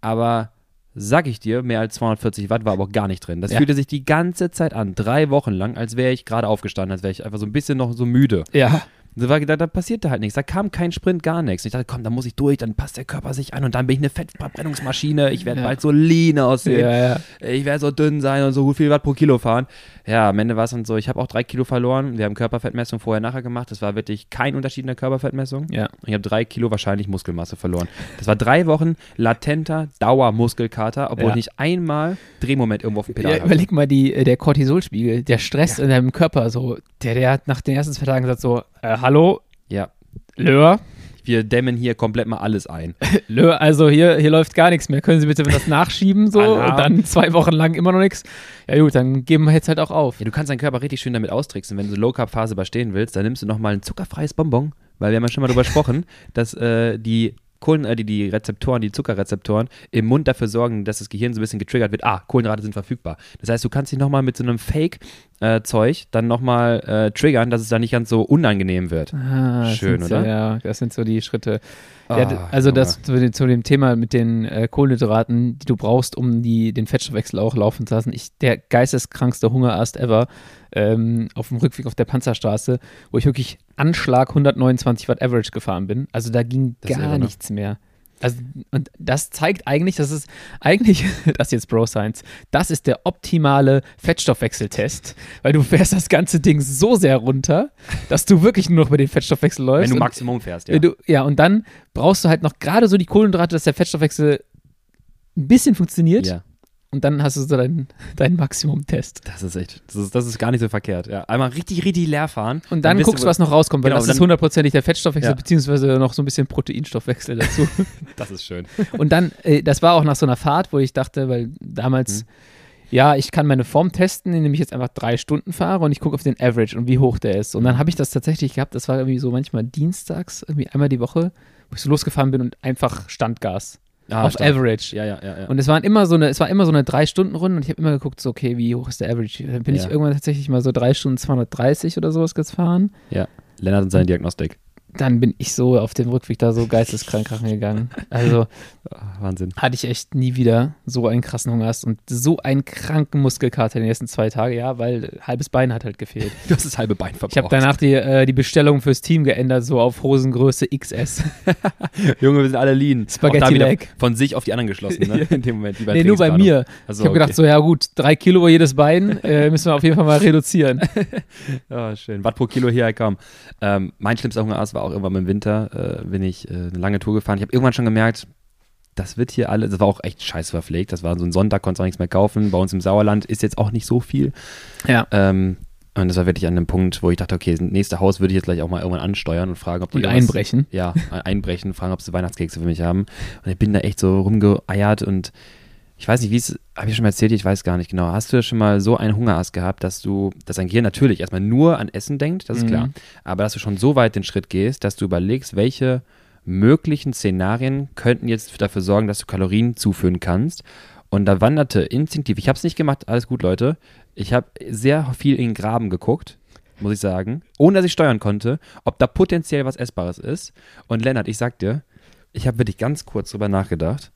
Aber sag ich dir, mehr als 240 Watt war aber auch gar nicht drin. Das Ja. fühlte sich die ganze Zeit an, drei Wochen lang, als wäre ich gerade aufgestanden, als wäre ich einfach so ein bisschen noch so müde. Ja. Da, war, da, da passierte halt nichts. Da kam kein Sprint, gar nichts. Und ich dachte, komm, da muss ich durch, dann passt der Körper sich an und dann bin ich eine Fettverbrennungsmaschine. Ich werde Ja. bald so lean aussehen. Ja, ja. Ich werde so dünn sein und so viel Watt pro Kilo fahren. Ja, am Ende war es dann so, ich habe auch drei Kilo verloren. Wir haben Körperfettmessung vorher, nachher gemacht. Das war wirklich kein Unterschied in der Körperfettmessung. Ja. Und ich habe drei Kilo wahrscheinlich Muskelmasse verloren. Das war drei Wochen latenter Dauermuskelkater, obwohl ich nicht einmal Drehmoment irgendwo auf dem Pedal Ja, überleg mal, die, äh, der Cortisolspiegel, der Stress in deinem Körper, so, der, der hat nach den ersten zwei Tagen gesagt so, äh, hallo, Ja, Löhr, wir dämmen hier komplett mal alles ein. Löhr, also hier, hier läuft gar nichts mehr. Können Sie bitte das nachschieben so Alarm. und dann zwei Wochen lang immer noch nichts? Ja gut, dann geben wir jetzt halt auch auf. Ja, du kannst deinen Körper richtig schön damit austricksen. Wenn du Low Carb Phase überstehen willst, dann nimmst du nochmal ein zuckerfreies Bonbon, weil wir haben ja schon mal darüber gesprochen, dass äh, die Kohlen, äh, die, die Rezeptoren, die Zuckerrezeptoren im Mund dafür sorgen, dass das Gehirn so ein bisschen getriggert wird. Ah, Kohlenhydrate sind verfügbar. Das heißt, du kannst dich nochmal mit so einem Fake-Zeug dann nochmal äh, triggern, dass es dann nicht ganz so unangenehm wird. Ah, Schön, sind so, oder? Ja, das sind so die Schritte. Ah, ja, also Junge. das zu, dem- zu dem Thema mit den äh, Kohlenhydraten, die du brauchst, um die, den Fettstoffwechsel auch laufen zu lassen. Ich, der geisteskrankste Hungerast ever ähm, auf dem Rückweg auf der Panzerstraße, wo ich wirklich Anschlag 129 Watt Average gefahren bin. Also da ging Das gar ne? nichts mehr. Also, und das zeigt eigentlich, das ist eigentlich, das ist jetzt Bro Science, das ist der optimale Fettstoffwechseltest, weil du fährst das ganze Ding so sehr runter, dass du wirklich nur noch über den Fettstoffwechsel läufst. Wenn du Maximum fährst, ja. ja. Du, ja, und dann brauchst du halt noch gerade so die Kohlenhydrate, dass der Fettstoffwechsel ein bisschen funktioniert. ja. Und dann hast du so deinen, deinen Maximum-Test. Das ist echt, das ist, das ist gar nicht so verkehrt. Ja. Einmal richtig, richtig leer fahren. Und dann bist guckst du, was noch rauskommt, weil Genau, das dann- ist hundertprozentig der Fettstoffwechsel, Ja. beziehungsweise noch so ein bisschen Proteinstoffwechsel dazu. Das ist schön. und dann, äh, das war auch nach so einer Fahrt, wo ich dachte, weil damals, Mhm. ja, ich kann meine Form testen, indem ich jetzt einfach drei Stunden fahre und ich gucke auf den Average und wie hoch der ist. Und dann habe ich das tatsächlich gehabt, das war irgendwie so manchmal dienstags, irgendwie einmal die Woche, wo ich so losgefahren bin und einfach Standgas. Ah, auf stark. Average. Ja, ja, ja. ja. Und es waren immer so eine, es war immer so eine drei Stunden Runde und ich habe immer geguckt, so okay, wie hoch ist der Average? Dann bin ich Ja. irgendwann tatsächlich mal so drei Stunden 230 oder sowas gefahren. Ja. Lennart und seine Diagnostik. Dann bin ich so auf dem Rückweg da so geisteskrank gegangen. Also Ah, Wahnsinn. hatte ich echt nie wieder so einen krassen Hungerast und so einen kranken Muskelkater die nächsten zwei Tage, ja, weil halbes Bein hat halt gefehlt. Du hast das halbe Bein verbraucht. Ich habe danach die, äh, die Bestellung fürs Team geändert, so auf Hosengröße XS. Junge, wir sind alle lean. Spaghetti Leg. Von sich auf die anderen geschlossen, ne? In dem Moment. Nee, nur bei mir. Also, ich habe gedacht, so, ja gut, drei Kilo jedes Bein äh, müssen wir auf jeden Fall mal reduzieren. Ja, schön. Watt pro Kilo hier kaum. Ähm, mein schlimmster Hungerast war auch irgendwann im Winter, äh, bin ich äh, eine lange Tour gefahren. Ich habe irgendwann schon gemerkt, das wird hier alle, das war auch echt scheiße verpflegt. Das war so ein Sonntag, konntest auch nichts mehr kaufen. Bei uns im Sauerland ist jetzt auch nicht so viel. Ja. Ähm, und das war wirklich an einem Punkt, wo ich dachte, okay, das nächste Haus würde ich jetzt gleich auch mal irgendwann ansteuern und fragen, ob die Und einbrechen. Ja, einbrechen, fragen, ob sie Weihnachtskekse für mich haben. Und ich bin da echt so rumgeeiert und ich weiß nicht, wie es, habe ich schon mal erzählt, ich weiß gar nicht genau. Hast du schon mal so einen Hungerast gehabt, dass du, dass dein Gehirn natürlich erstmal nur an Essen denkt, das ist Mhm. klar. Aber dass du schon so weit den Schritt gehst, dass du überlegst, welche möglichen Szenarien könnten jetzt dafür sorgen, dass du Kalorien zuführen kannst. Und da wanderte instinktiv, ich habe es nicht gemacht, alles gut, Leute. Ich habe sehr viel in den Graben geguckt, muss ich sagen, ohne dass ich steuern konnte, ob da potenziell was Essbares ist. Und Lennart, ich sag dir, ich habe wirklich ganz kurz drüber nachgedacht,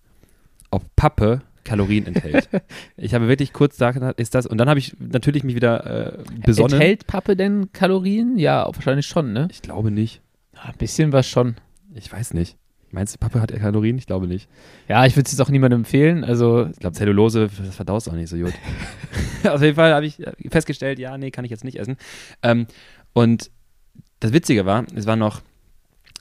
ob Pappe Kalorien enthält. ich habe wirklich kurz nachgedacht, ist das, und dann habe ich natürlich mich wieder äh, besonnen. Enthält Pappe denn Kalorien? Ja, wahrscheinlich schon, ne? Ich glaube nicht. Ja, Ein bisschen was schon. Ich weiß nicht. Meinst du, Pappe hat Kalorien? Ich glaube nicht. Ja, ich würde es jetzt auch niemandem empfehlen. Also, Ich glaube, Zellulose, das verdaust auch nicht so gut. Auf jeden Fall habe ich festgestellt, ja, nee, kann ich jetzt nicht essen. Ähm, und das Witzige war, es waren noch,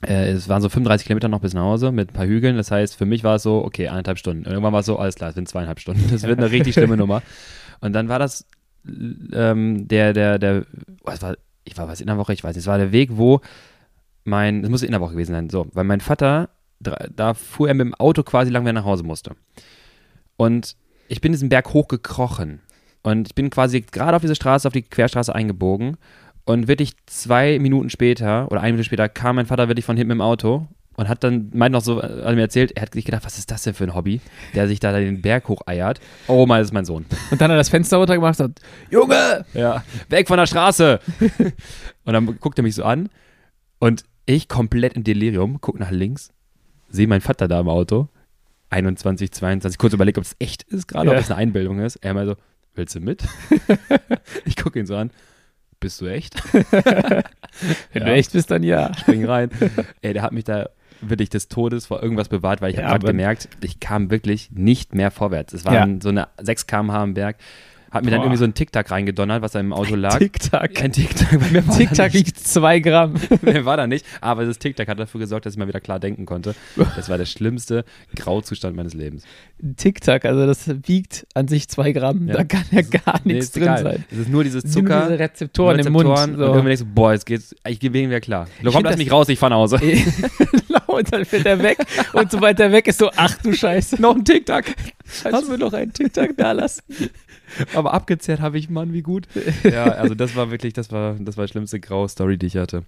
äh, es waren so 35 Kilometer noch bis nach Hause mit ein paar Hügeln. Das heißt, für mich war es so, okay, eineinhalb Stunden. Und irgendwann war es so, alles klar, es sind zweieinhalb Stunden. Das wird eine richtig schlimme Nummer. Und dann war das ähm, der, der, der, oh, war, ich war was in der Woche, ich weiß nicht, es war der Weg, wo mein, es muss in der Woche gewesen sein, so, weil mein Vater, da fuhr er mit dem Auto quasi lang, wenn er nach Hause musste. Und ich bin diesen Berg hochgekrochen. Und ich bin quasi gerade auf diese Straße, auf die Querstraße eingebogen. Und wirklich zwei Minuten später oder eine Minute später kam mein Vater wirklich von hinten im Auto und hat dann, meint noch so, hat mir erzählt, er hat sich gedacht, was ist das denn für ein Hobby, der sich da den Berg hocheiert. Oh, mal, das ist mein Sohn. und dann hat er das Fenster runtergemacht und sagt, Junge! Ja, weg von der Straße. und dann guckt er mich so an und ich komplett im Delirium, guck nach links, sehe meinen Vater da im Auto, 21, 22, kurz überlegt, ob es echt ist gerade, ob Ja. es eine Einbildung ist. Er mal so, willst du mit? ich gucke ihn so an, bist du echt? Wenn du echt bist, dann ja. Spring rein. Ey, der hat mich da wirklich des Todes vor irgendwas bewahrt, weil ich Ja, habe gemerkt, ich kam wirklich nicht mehr vorwärts. Es waren so eine 6 km/h am Berg. Hat mir dann irgendwie so ein Tic-Tac reingedonnert, was da im Auto lag. Tic-Tac. Kein Tic-Tac, bei mir war Tic-Tac wiegt zwei Gramm. Mehr war da nicht, aber das Tic-Tac hat dafür gesorgt, dass ich mal wieder klar denken konnte. Das war der schlimmste Grauzustand meines Lebens. Tic-Tac, also das wiegt an sich zwei Gramm. Ja. Da kann ja gar Nee, nichts drin egal. sein. Es ist nur dieses Es sind nur Zucker, diese Rezeptoren, im Mund. Rezeptoren und So. irgendwann denkst du, boah, jetzt geht's, ich gehe wieder klar. Komm, find lass das- mich raus, ich fahr nach Hause. genau, und dann fällt er weg. Und sobald er weg ist, so, ach du Scheiße. noch ein Tic-Tac. Hast du mir noch einen Tic-Tac da lassen? Aber abgezehrt habe ich, Mann, wie gut. Ja, also das war wirklich, das war, das war die schlimmste graue Story, die ich hatte.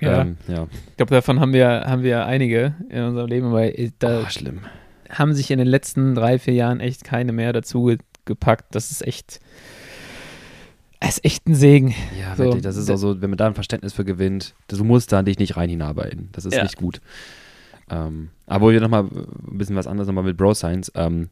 Ja. Ähm, ja. Ich glaube, davon haben wir, haben wir einige in unserem Leben, weil da Oh, schlimm. haben sich in den letzten drei, vier Jahren echt keine mehr dazu ge gepackt. Das ist echt, das ist echt ein Segen. Ja, So, wirklich, das ist auch so, wenn man da ein Verständnis für gewinnt, du musst da dich nicht rein hinarbeiten. Das ist Ja. nicht gut. Ähm, aber wir nochmal ein bisschen was anderes nochmal mit Bro Science, ähm,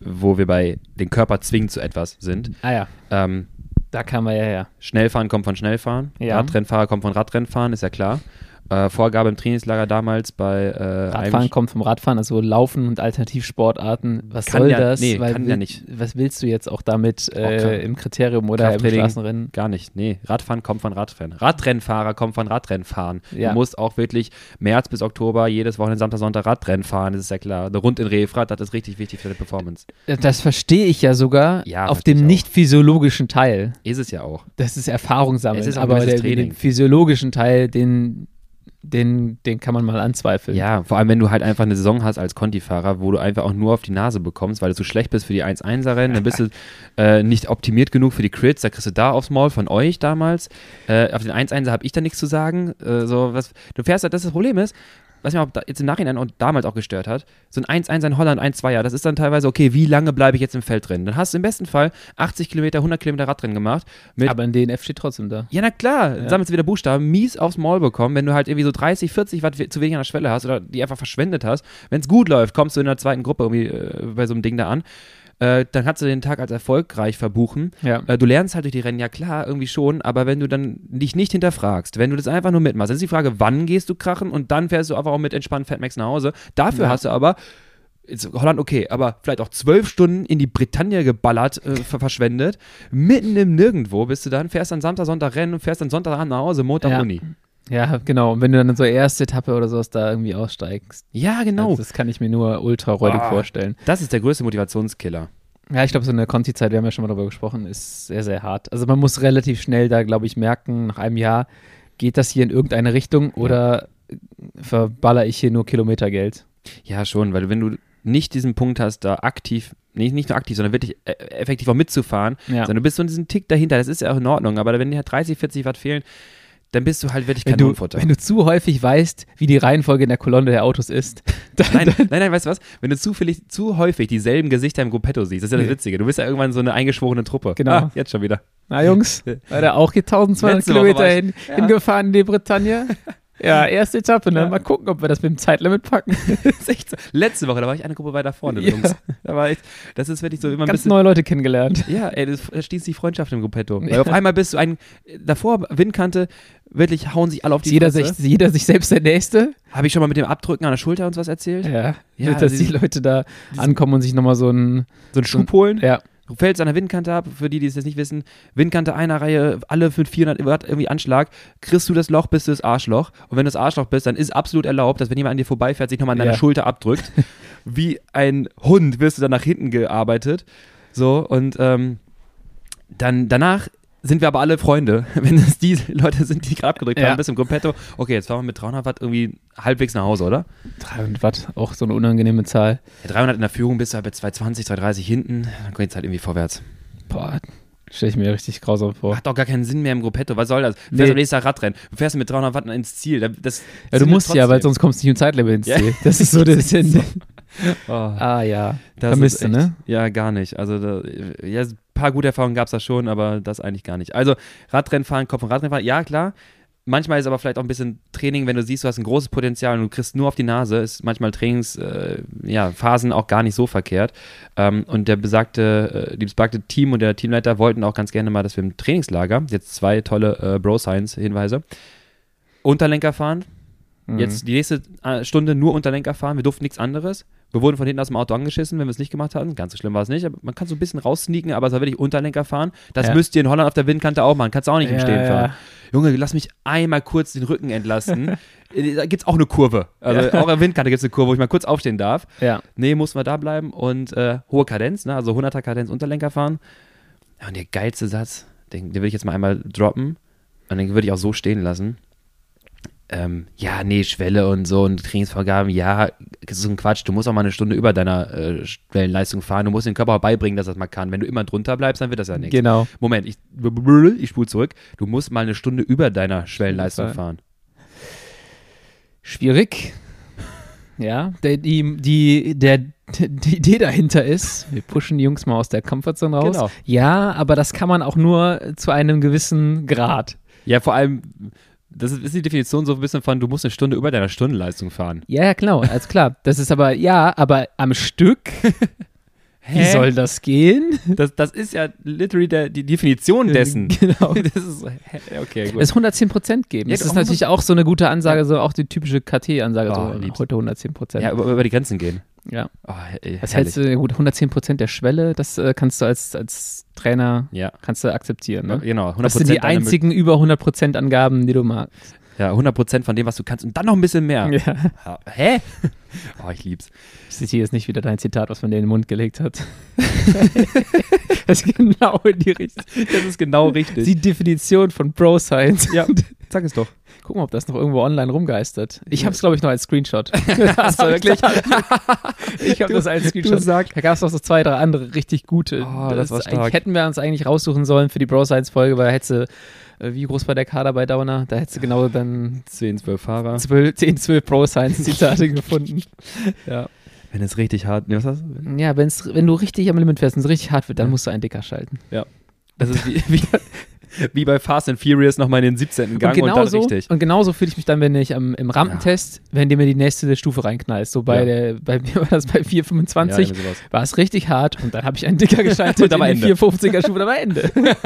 wo wir bei den Körper zwingen zu etwas sind. Ah ja, Ähm, da kamen wir ja her. Schnellfahren kommt von Schnellfahren, Ja. Radrennfahrer kommt von Radrennfahren, ist ja klar. Äh, Vorgabe im Trainingslager damals bei äh, Radfahren kommt vom Radfahren, also Laufen und Alternativsportarten. Was soll ja- das? nee, Weil kann ja will- nicht. Was willst du jetzt auch damit äh, im Kriterium oder im. Straßenrennen? Gar nicht. Nee, Radfahren kommt von Radrennen. Radrennfahrer kommt von Radrennfahren. Ja. Du musst auch wirklich März bis Oktober jedes Wochenende Samstag, Sonntag Radrennen fahren, das ist ja klar. Eine Rund in Refrat, das ist richtig wichtig für die Performance. Das verstehe ich ja sogar Ja, auf dem nicht physiologischen Teil. Ist es ja auch. Das ist Erfahrung sammeln. Es ist aber gewisses der, Training. den physiologischen Teil, den, den, den kann man mal anzweifeln. Ja, vor allem wenn du halt einfach eine Saison hast als Conti-Fahrer, wo du einfach auch nur auf die Nase bekommst, weil du zu schlecht bist für die 1-1er-Rennen, dann bist du äh, nicht optimiert genug für die Crits, da kriegst du da aufs Maul von euch damals. Äh, auf den 1-1er habe ich da nichts zu sagen. Äh, so, was, du fährst halt, das, das Problem ist, was mir auch jetzt im Nachhinein und damals auch gestört hat, so ein 1-1 in Holland, 1-2er, das ist dann teilweise, okay, wie lange bleibe ich jetzt im Feld drin? Dann hast du im besten Fall 80 Kilometer, 100 Kilometer Radrennen gemacht. Mit, Aber ein DNF steht trotzdem da. ja, na klar, Ja. sammelst du wieder Buchstaben, mies aufs Maul bekommen, wenn du halt irgendwie so 30, 40 Watt zu wenig an der Schwelle hast oder die einfach verschwendet hast. Wenn es gut läuft, kommst du in der zweiten Gruppe irgendwie äh, bei so einem Ding da an. Äh, dann kannst du den Tag als erfolgreich verbuchen. Ja. Äh, du lernst halt durch die Rennen, ja klar, irgendwie schon, aber wenn du dann dich nicht hinterfragst, wenn du das einfach nur mitmachst, dann ist die Frage, wann gehst du krachen und dann fährst du einfach auch mit entspannt Fatmax nach Hause. Dafür Ja. hast du aber, Holland okay, aber vielleicht auch zwölf Stunden in die Bretagne geballert, äh, ver verschwendet, mitten im Nirgendwo bist du dann, fährst dann Samstag, Sonntag Rennen und fährst dann Sonntagabend nach Hause, Montag Ja. Uni. Ja, genau. Und wenn du dann so erste Etappe oder sowas da irgendwie aussteigst. Ja, genau. Also das kann ich mir nur ultra räudig Ah. vorstellen. das ist der größte Motivationskiller. Ja, ich glaube, so eine Conti-Zeit, wir haben ja schon mal darüber gesprochen, ist sehr, sehr hart. Also man muss relativ schnell da, glaube ich, merken, nach einem Jahr, geht das hier in irgendeine Richtung oder verballer ich hier nur Kilometergeld? Ja, schon, weil wenn du nicht diesen Punkt hast, da aktiv, nicht, nicht nur aktiv, sondern wirklich äh, effektiv auch mitzufahren, Ja. sondern du bist so in diesem Tick dahinter, das ist ja auch in Ordnung, aber wenn dir 30, 40 Watt fehlen, dann bist du halt wirklich Wenn du, Kanonenfutter. wenn du zu häufig weißt, wie die Reihenfolge in der Kolonne der Autos ist, dann, Nein, nein, nein, weißt du was? Wenn du zufällig, zu häufig dieselben Gesichter im Gruppetto siehst, das ist ja das Nee. Witzige. Du bist ja irgendwann so eine eingeschworene Truppe. Genau. Ah, jetzt schon wieder. na Jungs, war der auch hier 1200 Letzte Woche Kilometer hin, Ja. hingefahren in die Bretagne? Ja, erste Etappe, ne? Ja. Mal gucken, ob wir das mit dem Zeitlimit packen. So. Letzte Woche, da war ich eine Gruppe weiter vorne, Ja. Jungs. Da war echt, das ist wirklich so immer ein Ganz bisschen. neue Leute kennengelernt. Ja, ey, das schließt die Freundschaft im Gruppetto. Weil Ja. auf einmal bist du ein, davor Windkante, wirklich hauen sich alle auf die Jeder Fresse. sich, jeder sich selbst der Nächste. Habe ich schon mal mit dem Abdrücken an der Schulter uns was erzählt? Ja, Ja, dass die diesen- Leute da ankommen und sich nochmal so ein, So einen Schub holen? ja, Du fällst an der Windkante ab, für die, die es jetzt nicht wissen. Windkante einer Reihe, alle mit 400 Watt irgendwie Anschlag. Kriegst du das Loch, bist du das Arschloch. Und wenn du das Arschloch bist, dann ist absolut erlaubt, dass wenn jemand an dir vorbeifährt, sich nochmal an deiner Ja. Schulter abdrückt. Wie ein Hund wirst du dann nach hinten gearbeitet. So, und ähm, dann danach sind wir aber alle Freunde. Wenn es die Leute sind, die gerade abgedrückt Ja. haben, bis im Gruppetto. Okay, jetzt fahren wir mit 300 Watt irgendwie halbwegs nach Hause, oder? 300 Watt, auch so eine unangenehme Zahl. Ja, 300 in der Führung bist du halt bei 220, 230 hinten. Dann geht es halt irgendwie vorwärts. Boah, stelle ich mir richtig grausam vor. Hat doch gar keinen Sinn mehr im Gruppetto. Was soll das? Du Nee. fährst am nächsten Tag Radrennen. Du fährst mit 300 Watt ins Ziel. Da- Das Ja, du musst ja, weil sonst kommst du nicht im Zeitlimit ins Ja. Ziel. Das ist so der Sinn. Oh, Ah ja, das vermisst du, ne? Ja, gar nicht. Also, da, ja, ein paar gute Erfahrungen gab es da schon, aber das eigentlich gar nicht. Also, Radrennen fahren, Kopf und Radrennen fahren, ja, klar. Manchmal ist aber vielleicht auch ein bisschen Training, wenn du siehst, du hast ein großes Potenzial und du kriegst nur auf die Nase, ist manchmal Trainingsphasen äh, ja, auch gar nicht so verkehrt. Ähm, und der besagte, äh, die besagte Team und der Teamleiter wollten auch ganz gerne mal, dass wir im Trainingslager, jetzt zwei tolle äh, Bro-Science-Hinweise, Unterlenker fahren, Mhm. Jetzt die nächste äh, Stunde nur Unterlenker fahren, wir durften nichts anderes. Wir wurden von hinten aus dem Auto angeschissen, wenn wir es nicht gemacht hatten. Ganz so schlimm war es nicht, aber man kann so ein bisschen raussneaken, aber es war wirklich Unterlenker fahren. Das Ja. müsst ihr in Holland auf der Windkante auch machen. Kannst du auch nicht im Stehen fahren. Junge, lass mich einmal kurz den Rücken entlasten. Äh, da gibt es auch eine Kurve. Also auch auf der Windkante gibt es eine Kurve, wo ich mal kurz aufstehen darf. Ja. Nee, mussten wir da bleiben und äh, hohe Kadenz, ne? also 100er Kadenz Unterlenker fahren. Ja, und der geilste Satz, den, den will ich jetzt mal einmal droppen und den würde ich auch so stehen lassen. Ähm, ja, nee, Schwelle und so und Trainingsvorgaben, ja, das ist ein Quatsch. Du musst auch mal eine Stunde über deiner äh, Schwellenleistung fahren. Du musst dem Körper auch beibringen, dass das mal kann. Wenn du immer drunter bleibst, dann wird das ja nichts. Genau. Moment, ich, ich spule zurück. Du musst mal eine Stunde über deiner Schwellenleistung fahren. Schwierig. Ja, der, die, die, der, die Idee dahinter ist, wir pushen die Jungs mal aus der Comfortzone raus. Genau. Ja, aber das kann man auch nur zu einem gewissen Grad. Ja, vor allem, das ist, ist die Definition so ein bisschen von, du musst eine Stunde über deiner Stundenleistung fahren. Ja, ja, genau, alles klar. Das ist aber, ja, aber am Stück, wie soll das gehen? Das, das ist ja literally der, die Definition dessen. Genau. Das ist, okay, gut. Es 110 Prozent geben. Ja, Das ist natürlich auch so eine gute Ansage, so auch die typische KT-Ansage, Oh, so lieb's. heute 110 Prozent. ja, über, über die Grenzen gehen. Ja. Oh, Was herrlich. hältst du, gut, 110 Prozent der Schwelle, das äh, kannst du als, als Trainer, Ja, kannst du akzeptieren. Ne? genau. 100% Das sind die einzigen über 100 Prozent Angaben, die du magst. Ja, 100% von dem, was du kannst und dann noch ein bisschen mehr. Ja. Ja, Hä? Oh, ich lieb's. Ich zitiere jetzt nicht wieder dein Zitat, was man dir in den Mund gelegt hat. das ist genau in die Richtung. Das ist genau richtig. Die Definition von Bro Science. ja, sag es doch. Gucken, ob das noch irgendwo online rumgeistert. Ich habe es, glaube ich, noch als Screenshot. Hast du wirklich? ich habe Du- das als du Screenshot. sagst- Da gab es noch so zwei, drei andere richtig gute. Oh, das war eigentlich- stark. Hätten wir uns eigentlich raussuchen sollen für die Bro Science Folge, weil da hätte äh, wie groß war der Kader bei Downer? Da hättest du genau dann 10, 12 Fahrer. 12, 10, 12 Bro Science Zitate gefunden. Ja. Wenn es richtig hart. Was hast du? Ja, wenn's, wenn du richtig am Limit fährst und es richtig hart wird, dann musst du einen Dicker schalten. Das ist wie, wie, wie bei Fast and Furious nochmal in den 17. Gang und und, dann genauso, richtig. und genauso fühle ich mich dann, wenn ich am, im Rampentest, wenn du mir die nächste Stufe reinknallst. So bei Ja. der, bei mir war das bei 425, Ja, war es richtig hart und dann habe ich einen Dicker geschaltet Und da war Ende. 450er Stufe, da war Ende.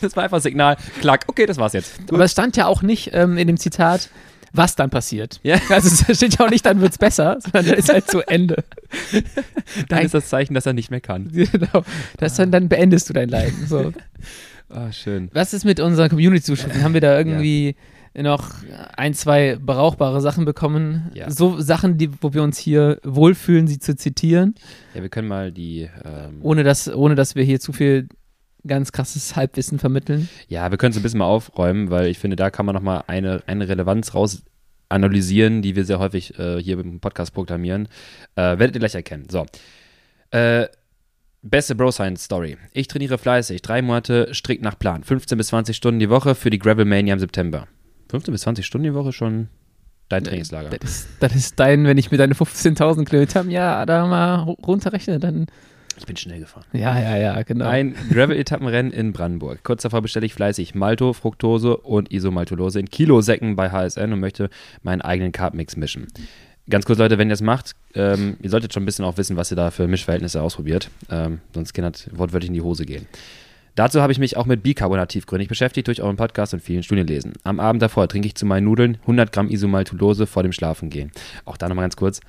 Das war einfach Signal. Klack, okay, das war's jetzt. Aber es stand ja auch nicht ähm, in dem Zitat, was dann passiert. Ja. Also es steht ja auch nicht, dann wird's besser, sondern dann ist halt zu Ende. Dann ist das Zeichen, dass er nicht mehr kann. genau. Das dann, dann beendest du dein Leiden. So. Ah, schön. Was ist mit unseren Community-Zuschriften? Haben wir da irgendwie noch ein, zwei brauchbare Sachen bekommen? Ja. So Sachen, die, wo wir uns hier wohlfühlen, sie zu zitieren, Ja, wir können mal die. Ähm, ohne dass, ohne dass wir hier zu viel ganz krasses Halbwissen vermitteln. Ja, wir können es ein bisschen mal aufräumen, weil ich finde, da kann man nochmal eine, eine Relevanz raus analysieren, die wir sehr häufig äh, hier im Podcast proklamieren. Äh, werdet ihr gleich erkennen. So. Äh, beste Bro Science Story. Ich trainiere fleißig, drei Monate strikt nach Plan. 15 bis 20 Stunden die Woche für die Gravel Mania im September. 15 bis 20 Stunden die Woche schon dein Trainingslager. Das ist, das ist dein, wenn ich mir deine 15.000 Kilometer im Jahr da mal ru- runterrechne, dann. Ich bin schnell gefahren. Ja, ja, ja, genau. Ein Gravel-Etappenrennen in Brandenburg. Kurz davor bestelle ich fleißig Malto, Fructose und Isomaltulose in Kilosäcken bei HSN und möchte meinen eigenen Carb-Mix mischen. Ganz kurz, Leute, wenn ihr das macht, ähm, ihr solltet schon ein bisschen auch wissen, was ihr da für Mischverhältnisse ausprobiert. Ähm, sonst kann das wortwörtlich in die Hose gehen. Dazu habe ich mich auch mit Bicarbonat tiefgründig beschäftigt durch euren Podcast und vielen Studienlesen. Am Abend davor trinke ich zu meinen Nudeln 100 Gramm Isomaltulose vor dem Schlafengehen. Auch da nochmal ganz kurz.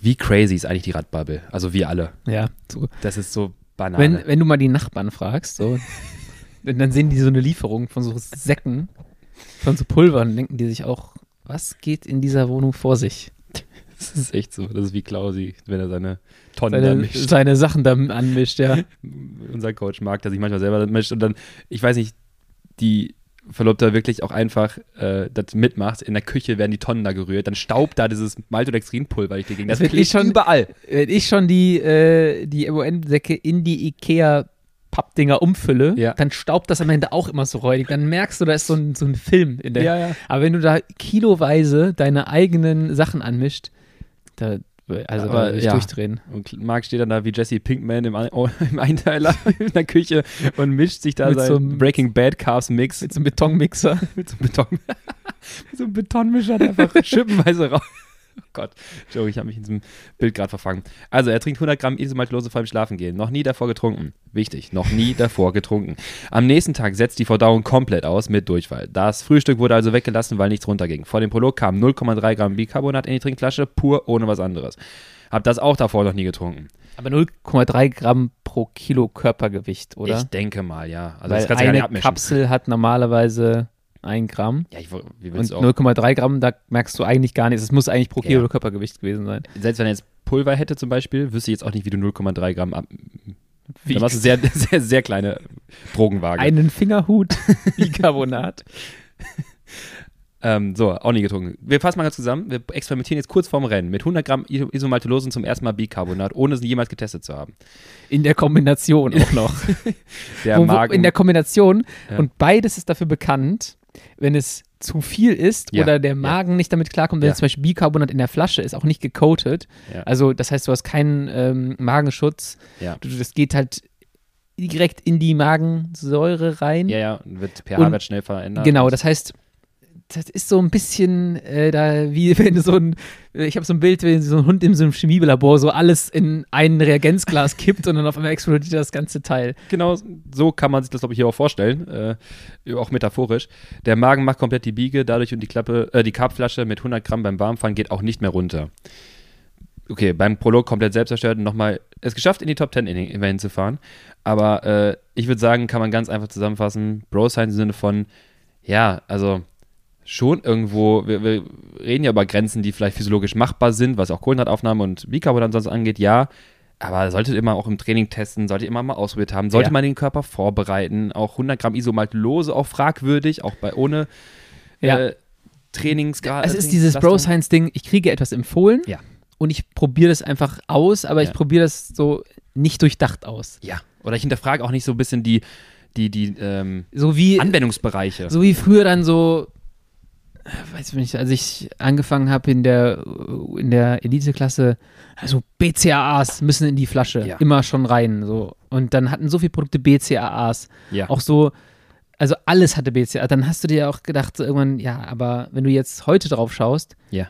Wie crazy ist eigentlich die Radbubble? Also wir alle. ja, so. Das ist so banal. Wenn, wenn du mal die Nachbarn fragst, so, dann sehen die so eine Lieferung von so Säcken, von so Pulver und denken die sich auch, was geht in dieser Wohnung vor sich? Das ist echt so. Das ist wie Klausi, wenn er seine Tonnen da Seine, mischt. seine Sachen da anmischt, ja. Unser Coach mag, der sich manchmal selber mischt und dann, ich weiß nicht, die Verlobte wirklich auch einfach äh, das mitmacht. In der Küche werden die Tonnen da gerührt, dann staubt da dieses Maltodextrinpulver richtig gegen. Das, Das klebt schon- überall. Wenn ich schon die, äh, die MON-Säcke in die Ikea Pappdinger umfülle, Ja. dann staubt das am Ende auch immer so räudig. Dann merkst du, da ist so ein, so ein Film in der. ja. Aber wenn du da kiloweise deine eigenen Sachen anmischt, da, also Aber da ich ja. durchdrehen. Und Marc steht dann da wie Jesse Pinkman im, oh, im Einteiler in der Küche und mischt sich da Mit sein so einem- Breaking Bad Carbs Mix Mit so einem Betonmixer. mit so einem Beton, mit so einem Betonmischer der einfach schippenweise raus. Oh Gott, Joe, ich habe mich in diesem Bild gerade verfangen. Also, er trinkt 100 Gramm Isomaltulose vor dem Schlafengehen. Noch nie davor getrunken. Wichtig, noch nie davor getrunken. Am nächsten Tag setzt die Verdauung komplett aus mit Durchfall. Das Frühstück wurde also weggelassen, weil nichts runterging. Vor dem Prolog kam 0,3 Gramm Bicarbonat in die Trinkflasche, pur ohne was anderes. Hab das auch davor noch nie getrunken. Aber 0,3 Gramm pro Kilo Körpergewicht, oder? Ich denke mal, ja. Also, Weil das kannst du ja nicht eine abmischen. Kapsel hat normalerweise 1 Gramm. Ja, ich, wie Und willst du auch? 0,3 Gramm, da merkst du eigentlich gar nichts. Es muss eigentlich pro Kilo Ja. Körpergewicht gewesen sein. Selbst wenn er jetzt Pulver hätte zum Beispiel, wüsste ich jetzt auch nicht, wie du 0,3 Gramm ab. Wie Da machst du sehr, sehr, sehr kleine Drogenwaage. einen Fingerhut Bicarbonat. Ähm, so, auch nie getrunken. Wir fassen mal ganz zusammen. Wir experimentieren jetzt kurz vorm Rennen mit 100 Gramm Iso- Isomaltulose zum ersten Mal Bicarbonat, ohne es jemals getestet zu haben. In der Kombination auch noch. Der Magen. in der Kombination. Ja. Und beides ist dafür bekannt, wenn es zu viel ist Ja, oder der ja. Magen nicht damit klarkommt, wenn Ja. zum Beispiel Bicarbonat in der Flasche ist, auch nicht gecoated. Ja. Also das heißt, du hast keinen ähm, Magenschutz. Ja. Du, das geht halt direkt in die Magensäure rein. ja, ja, wird pH-Wert schnell verändert. Genau, das heißt, das ist so ein bisschen äh, da, wie wenn so ein, ich habe so ein Bild, wie so ein Hund in so einem Chemielabor so alles in ein Reagenzglas kippt und dann auf einmal explodiert das ganze Teil. Genau, so kann man sich das, glaube ich, hier auch vorstellen. Äh, auch metaphorisch. Der Magen macht komplett die Biege, dadurch und die Klappe, äh, die Carbflasche mit 100 Gramm beim Warmfahren geht auch nicht mehr runter. Okay, beim Prolog komplett selbst zerstört und nochmal es geschafft, in die Top 10 in- immerhin zu fahren. Aber äh, ich würde sagen, kann man ganz einfach zusammenfassen: Bro Science im Sinne von, ja, also schon irgendwo, wir, wir reden ja über Grenzen, die vielleicht physiologisch machbar sind, was auch Kohlenhydrataufnahme und Bicarbonat sonst angeht, ja. Aber solltet immer auch im Training testen, solltet immer mal ausprobiert haben, sollte Ja. man den Körper vorbereiten. Auch 100 Gramm Isomaltulose auch fragwürdig, auch bei ohne Ja. äh, Trainingsgrad. Es ist dieses Bro Science Ding, ich kriege etwas empfohlen Ja. und ich probiere das einfach aus, aber ich probiere das so nicht durchdacht aus. Ja. Oder ich hinterfrage auch nicht so ein bisschen die, die, die ähm, So wie Anwendungsbereiche. so wie früher dann so weiß ich nicht, als ich angefangen habe in der in der Eliteklasse, also BCAAs müssen in die Flasche Ja. immer schon rein so und dann hatten so viele Produkte BCAAs, ja. auch so also alles hatte BCAA, dann hast du dir auch gedacht so irgendwann, ja, aber wenn du jetzt heute drauf schaust, Ja.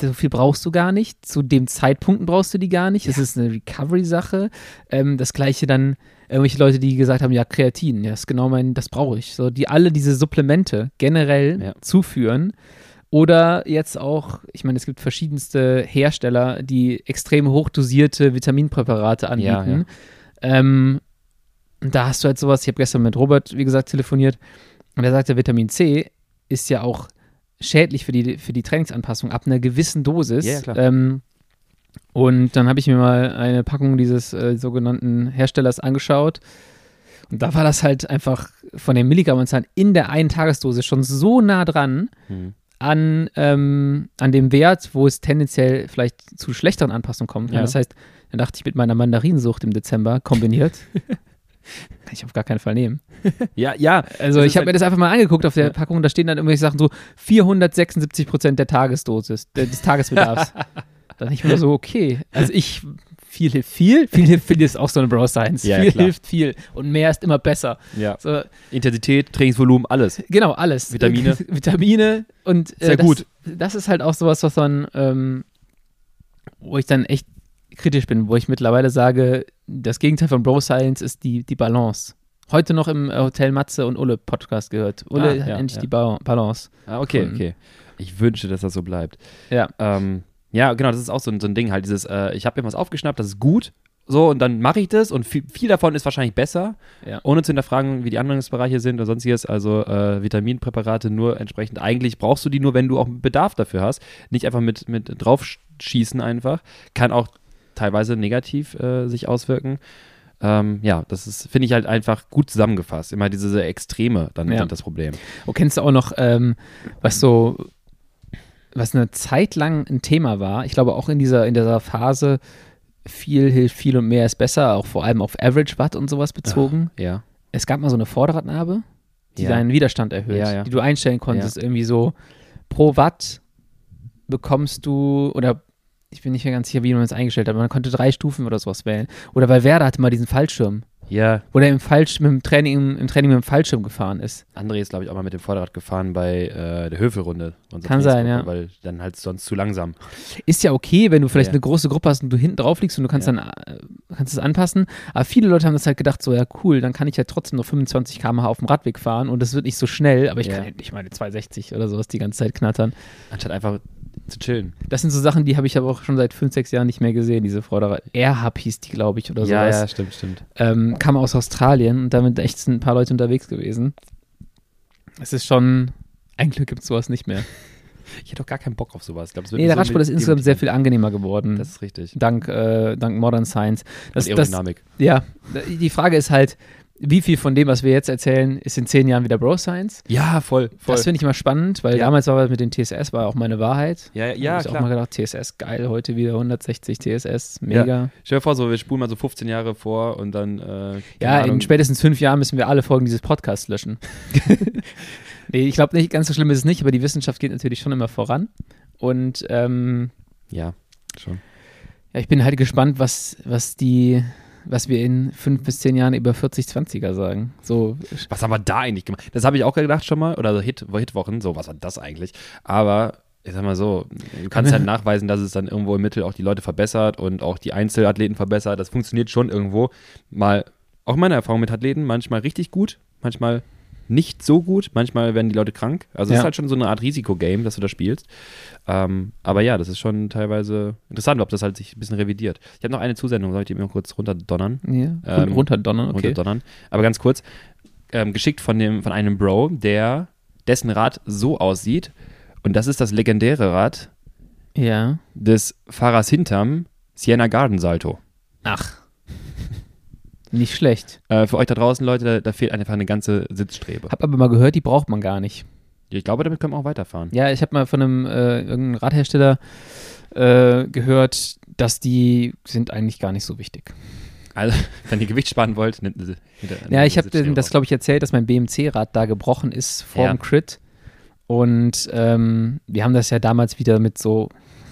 so viel brauchst du gar nicht. Zu dem Zeitpunkt brauchst du die gar nicht. Es ist eine Recovery-Sache. Ähm, das gleiche dann irgendwelche Leute, die gesagt haben, ja, Kreatin, ja, das ist genau mein, das brauche ich. So, die alle diese Supplemente generell Ja. zuführen. Oder jetzt auch, ich meine, es gibt verschiedenste Hersteller, die extrem hochdosierte Vitaminpräparate anbieten. Ähm, und da hast du halt sowas, ich habe gestern mit Robert, wie gesagt, telefoniert und er sagte, Vitamin C ist ja auch schädlich für die, für die Trainingsanpassung ab einer gewissen Dosis. Ja, ja, klar. Ähm, und dann habe ich mir mal eine Packung dieses äh, sogenannten Herstellers angeschaut. Und da war das halt einfach von den Milligrammanzahlen in der einen Tagesdosis schon so nah dran Hm. an, ähm, an dem Wert, wo es tendenziell vielleicht zu schlechteren Anpassungen kann. Ja. Das heißt, dann dachte ich mit meiner Mandarinsucht im Dezember kombiniert, kann ich auf gar keinen Fall nehmen. Ja, ja. Also ich habe mir halt- das einfach mal angeguckt auf der. Packung, da stehen dann irgendwelche Sachen so 476 Prozent der Tagesdosis, des Tagesbedarfs. da dachte ich mir so, okay, also ich, viel hilft viel, viel hilft viel ist auch so eine Bro Science. Ja, ja, viel klar. hilft viel und mehr ist immer besser. ja. So, Intensität, Trainingsvolumen, alles. Genau, alles. Vitamine. Vitamine und äh, Sehr das, gut. Das ist halt auch sowas, was dann, ähm, wo ich dann echt kritisch bin, wo ich mittlerweile sage, das Gegenteil von Bro Science ist die, die Balance. Heute noch im äh, Hotel Matze und Ulle Podcast gehört. Ulle Ah, hat ja, endlich ja. die ba Balance. Ah, okay, okay. Ich wünsche, dass das so bleibt. Ja. Ähm, ja, genau, das ist auch so ein, so ein Ding halt, dieses, äh, ich habe mir was aufgeschnappt, das ist gut, so, und dann mache ich das und viel, viel davon ist wahrscheinlich besser, Ja. ohne zu hinterfragen, wie die Anwendungsbereiche sind oder sonstiges, also äh, Vitaminpräparate nur entsprechend, eigentlich brauchst du die nur, wenn du auch Bedarf dafür hast, nicht einfach mit, mit draufschießen einfach, kann auch teilweise negativ äh, sich auswirken. Ähm, ja, das ist, finde ich halt einfach gut zusammengefasst. Immer diese Extreme dann Ja. sind das Problem. Oh, kennst du auch noch, ähm, was so, was eine Zeit lang ein Thema war? Ich glaube auch in dieser, in dieser Phase, viel hilft viel und mehr ist besser, auch vor allem auf Average Watt und sowas bezogen. Ja. es gab mal so eine Vorderradnabe, die Ja. deinen Widerstand erhöht, Ja, ja. die du einstellen konntest, irgendwie so pro Watt bekommst du, oder ich bin nicht mehr ganz sicher, wie man es eingestellt hat, aber man konnte drei Stufen oder sowas wählen. Oder weil Werder hatte mal diesen Fallschirm, Ja, wo der im, Fallsch mit dem Training, im Training mit dem Fallschirm gefahren ist. André ist, glaube ich, auch mal mit dem Vorderrad gefahren bei äh, der Höfelrunde. Kann sein, ja. Weil dann halt sonst zu langsam. Ist ja okay, wenn du vielleicht Ja. eine große Gruppe hast und du hinten drauf liegst und du kannst Ja. dann äh, kannst es anpassen. Aber viele Leute haben das halt gedacht, so ja cool, dann kann ich ja trotzdem noch 25 km/h auf dem Radweg fahren und das wird nicht so schnell, aber ich Ja. kann ja nicht meine 260 oder sowas die ganze Zeit knattern. Anstatt einfach zu chillen. Das sind so Sachen, die habe ich aber auch schon seit fünf, sechs Jahren nicht mehr gesehen, diese Vorderrad. Airhub hieß die, glaube ich, oder ja, sowas. ja, stimmt, stimmt. Ähm, kam aus Australien und damit echt sind ein paar Leute unterwegs gewesen. Es ist schon, ein Glück gibt es sowas nicht mehr. Ich hätte doch gar keinen Bock auf sowas. Ich glaub, Nee, der so Radsport ist insgesamt sehr viel angenehmer geworden. Das ist richtig. dank, äh, dank Modern Science. Das, Und das, Aerodynamik. ja, die Frage ist halt, wie viel von dem, was wir jetzt erzählen, ist in zehn Jahren wieder Bro Science? ja, voll, voll. Das finde ich mal spannend, weil Ja. damals war das mit den TSS war auch meine Wahrheit. ja, ja, ja hab ich auch klar. mal gedacht, TSS geil, heute wieder 160 TSS, mega. Stell dir vor, so, wir spulen mal so 15 Jahre vor und dann. Äh, Ja, in Ahnung. spätestens fünf Jahren müssen wir alle Folgen dieses Podcasts löschen. nee, ich glaube nicht, ganz so schlimm ist es nicht, aber die Wissenschaft geht natürlich schon immer voran. Und ähm, Ja, schon. ja, ich bin halt gespannt, was, was die, was wir in fünf bis zehn Jahren über 40-20er sagen. So, Was haben wir da eigentlich gemacht? Das habe ich auch gedacht schon mal. Oder so Hit, Hitwochen, so, was war das eigentlich? Aber. Ich sag mal so, du kannst halt nachweisen, dass es dann irgendwo im Mittel auch die Leute verbessert und auch die Einzelathleten verbessert. Das funktioniert schon irgendwo. Mal, auch meine Erfahrung mit Athleten, manchmal richtig gut, manchmal nicht so gut, manchmal werden die Leute krank. Also es Ja. ist halt schon so eine Art Risikogame, dass du da spielst. Ähm, aber ja, das ist schon teilweise interessant, ob das halt sich ein bisschen revidiert. Ich habe noch eine Zusendung, soll ich die mir kurz runterdonnern? ja, Ähm, runterdonnern, okay. runterdonnern. Aber ganz kurz, ähm, geschickt von, dem, von einem Bro, der dessen Rad so aussieht. Und das ist das legendäre Rad Ja. des Fahrers hinterm Siena Garden Salto. Ach. Nicht schlecht. Äh, für euch da draußen, Leute, da, da fehlt einfach eine ganze Sitzstrebe. Hab aber mal gehört, die braucht man gar nicht. Ich glaube, damit können wir auch weiterfahren. Ja, ich habe mal von einem äh, irgendeinem Radhersteller äh, gehört, dass die sind eigentlich gar nicht so wichtig. Also, wenn ihr Gewicht sparen wollt, nimmt sie. Ja, ich habe das, glaube ich, erzählt, dass mein BMC-Rad da gebrochen ist vor Ja. dem Crit. Und ähm, wir haben das ja damals wieder mit so,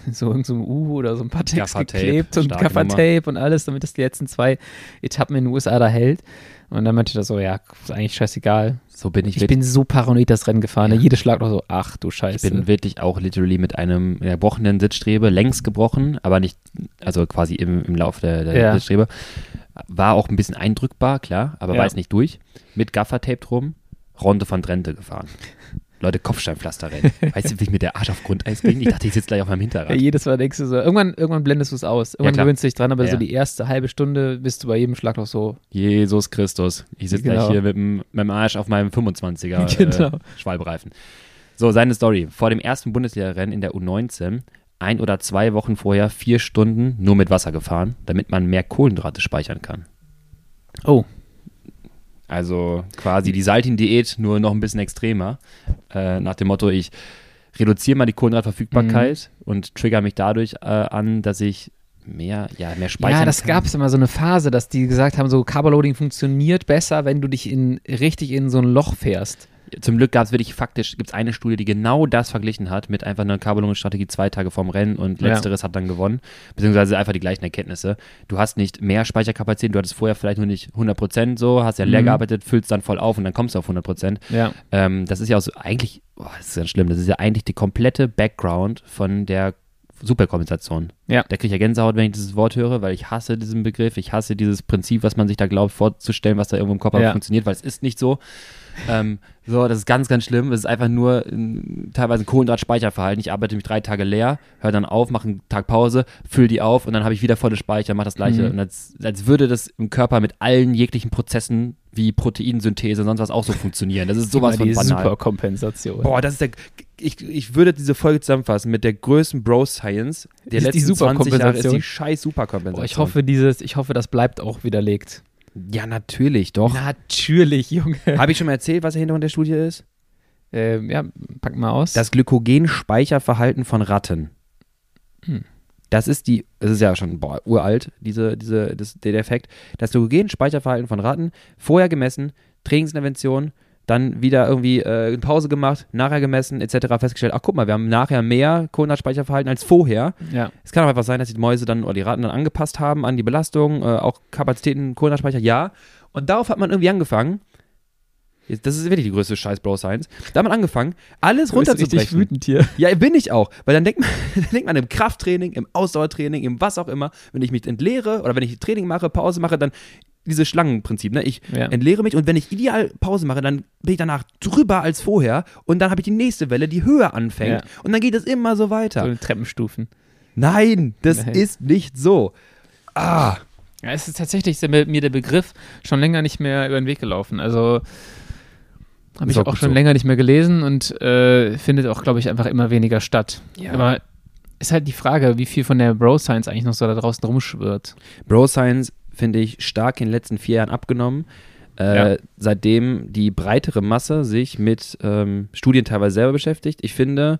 so irgendeinem U oder so ein paar Text geklebt und Gaffertape und alles, damit das die letzten zwei Etappen in den USA da hält. Und dann meinte er so, ja, ist eigentlich scheißegal. So bin ich, Ich bin so paranoid das Rennen gefahren. Ja. Ne? Jede Schlag noch so, ach du Ich Scheiße. bin wirklich auch literally mit einem gebrochenen Sitzstrebe, längs gebrochen, aber nicht, also quasi im, im Lauf der, der Ja. Sitzstrebe. War auch ein bisschen eindrückbar, klar, aber Ja. war jetzt nicht durch. Mit Gaffertape drum, Ronde von Drenthe gefahren. Leute, Kopfsteinpflaster rennen. weißt du, wie ich mit der Arsch auf Grundeis bin? Ich dachte, ich sitze gleich auf meinem ja, Hinterrad. jedes Mal denkst du so, irgendwann, irgendwann blendest du es aus. Irgendwann klar. gewöhnst du dich dran, aber Ja, so ja. die erste halbe Stunde bist du bei jedem Schlag noch so, Jesus Christus. Ich sitze Genau. gleich hier mit dem, mit dem Arsch auf meinem 25er Genau. äh, Schwalbreifen. So, seine Story. Vor dem ersten Bundesliga-Rennen in der U19 ein oder zwei Wochen vorher vier Stunden nur mit Wasser gefahren, damit man mehr Kohlenhydrate speichern kann. oh, Also quasi die Saltin-Diät nur noch ein bisschen extremer. Äh, nach dem Motto, ich reduziere mal die Kohlenhydratverfügbarkeit Mhm. und trigger mich dadurch äh, an, dass ich mehr, ja, mehr speichern Ja, das gab es immer so eine Phase, dass die gesagt haben, so Carboloading funktioniert besser, wenn du dich in richtig in so ein Loch fährst. Zum Glück gab es wirklich faktisch, gibt es eine Studie, die genau das verglichen hat mit einfach einer Carbonum-Strategie zwei Tage vorm Rennen und Ja. letzteres hat dann gewonnen, beziehungsweise einfach die gleichen Erkenntnisse. Du hast nicht mehr Speicherkapazität, du hattest vorher vielleicht nur nicht 100% so, hast ja leer Mhm. gearbeitet, füllst dann voll auf und dann kommst du auf 100%. Ja. Ähm, das ist ja auch so, eigentlich, oh, das ist ganz schlimm, das ist ja eigentlich die komplette Background von der Superkompensation. Ja. Da kriege ich ja Gänsehaut, wenn ich dieses Wort höre, weil ich hasse diesen Begriff, ich hasse dieses Prinzip, was man sich da glaubt, vorzustellen, was da irgendwo im Kopf Ja. funktioniert, weil es ist nicht so. Ähm, so, das ist ganz, ganz schlimm. Es ist einfach nur ähm, teilweise ein Kohlenhydratspeicherverhalten. Ich arbeite mich drei Tage leer, höre dann auf, mache einen Tag Pause, fülle die auf und dann habe ich wieder volle Speicher, mache das Gleiche. Mhm. Und als, als würde das im Körper mit allen jeglichen Prozessen wie Proteinsynthese und sonst was auch so funktionieren. Das ist sowas die von banal. Superkompensation. Boah, das ist der. Ich, ich würde diese Folge zusammenfassen mit der größten Bro-Science der Ist die letzten 20 Jahre ist die scheiß Superkompensation. Boah, ich hoffe, dieses, ich hoffe, das bleibt auch widerlegt. Ja, natürlich, doch. Natürlich, Junge. Habe ich schon mal erzählt, was der Hintergrund der Studie ist? Ähm, ja, pack mal aus. Das Glykogenspeicherverhalten von Ratten. Hm. Das ist die, das ist ja schon boah, uralt, diese, diese, das, der Effekt. Das Glykogenspeicherverhalten von Ratten, vorher gemessen, Trainingsintervention, dann wieder irgendwie äh, eine Pause gemacht, nachher gemessen, etc. festgestellt, ach guck mal, wir haben nachher mehr Kohlenhydratspeicherverhalten als vorher. ja. Es kann auch einfach sein, dass die Mäuse dann oder die Ratten dann angepasst haben an die Belastung, äh, auch Kapazitäten, Kohlenhydratspeicher, ja. Und darauf hat man irgendwie angefangen. Das ist wirklich die größte Scheiß Bro Science. Da hat man angefangen, alles runterzubrechen. wütend hier. Ja, bin ich auch. Weil dann denkt man, dann denkt man im Krafttraining, im Ausdauertraining, im was auch immer, wenn ich mich entleere oder wenn ich Training mache, Pause mache, dann dieses Schlangenprinzip, ne? Ich Ja. entleere mich und wenn ich ideal Pause mache, dann bin ich danach drüber als vorher und dann habe ich die nächste Welle, die höher anfängt Ja. und dann geht es immer so weiter. So Treppenstufen. Nein, das Nein. ist nicht so. Ah, Ja, es ist tatsächlich ist mir der Begriff schon länger nicht mehr über den Weg gelaufen. Also habe ich auch auch schon so. länger nicht mehr gelesen und äh, findet auch, glaube ich, einfach immer weniger statt. Ja. Aber ist halt die Frage, wie viel von der Bro Science eigentlich noch so da draußen rumschwirrt. Bro Science finde ich stark in den letzten vier Jahren abgenommen. Äh, Ja. Seitdem die breitere Masse sich mit ähm, Studien teilweise selber beschäftigt. Ich finde,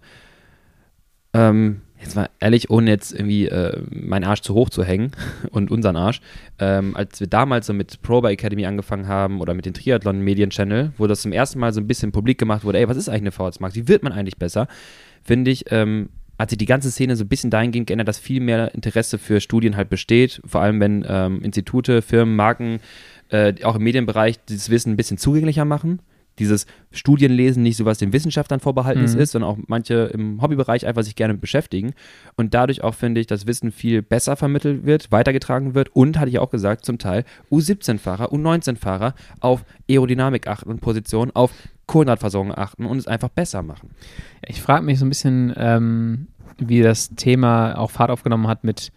ähm, jetzt mal ehrlich, ohne jetzt irgendwie äh, meinen Arsch zu hoch zu hängen und unseren Arsch, ähm, als wir damals so mit Pro By Academy angefangen haben oder mit den Triathlon Medien Channel, wo das zum ersten Mal so ein bisschen publik gemacht wurde, ey, was ist eigentlich eine VHS Max? Wie wird man eigentlich besser? Finde ich, ähm, hat sich die ganze Szene so ein bisschen dahingehend geändert, dass viel mehr Interesse für Studien halt besteht, vor allem wenn ähm, Institute, Firmen, Marken äh, auch im Medienbereich dieses Wissen ein bisschen zugänglicher machen. Dieses Studienlesen nicht so was den Wissenschaftlern vorbehalten Mhm. ist, sondern auch manche im Hobbybereich einfach sich gerne beschäftigen und dadurch auch, finde ich, das Wissen viel besser vermittelt wird, weitergetragen wird und, hatte ich auch gesagt, zum Teil U17-Fahrer, U19-Fahrer auf Aerodynamik achten und Position, auf Kohlenhydratversorgung achten und es einfach besser machen. Ich frage mich so ein bisschen, ähm, wie das Thema auch Fahrt aufgenommen hat mit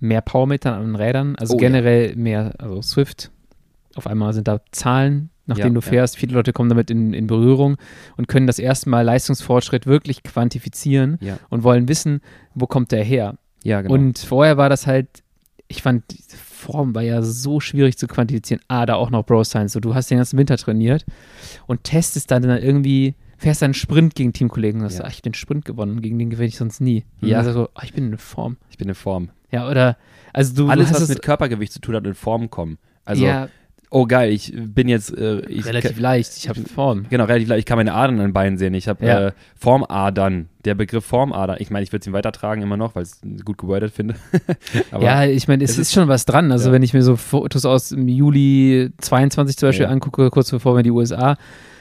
mehr Powermetern an den Rädern, also Oh, ja. generell mehr, also Swift. Auf einmal sind da Zahlen, nach Ja, denen du ja. fährst. Viele Leute kommen damit in, in Berührung und können das erste Mal Leistungsfortschritt wirklich quantifizieren Ja, und wollen wissen, wo kommt der her. ja genau. Und vorher war das halt, ich fand, Form war ja so schwierig zu quantifizieren. Ah, da auch noch Bro Science. So, du hast den ganzen Winter trainiert und testest dann irgendwie fährst einen Sprint gegen Teamkollegen und sagst, Ja. ah, ich hab den Sprint gewonnen, gegen den gewinne ich sonst nie. Und Ja. dann sagst du so, ah, ich bin in Form. Ich bin in Form. Ja, oder, also du Alles, hast was es, mit Körpergewicht zu tun hat, in Form kommen. Also, ja, oh geil, ich bin jetzt, äh, ich relativ leicht, ich habe Form. Genau, relativ leicht. Ich kann meine Adern an den Beinen sehen. Ich habe Ja. äh, Formadern. Der Begriff Formadern. Ich meine, ich würde es ihm weitertragen immer noch, weil ich es gut gewordet finde. Ja, ich meine, es, es ist schon was dran. Also Ja. wenn ich mir so Fotos aus Juli 22 zum Beispiel Ja. angucke, kurz bevor wir in die USA,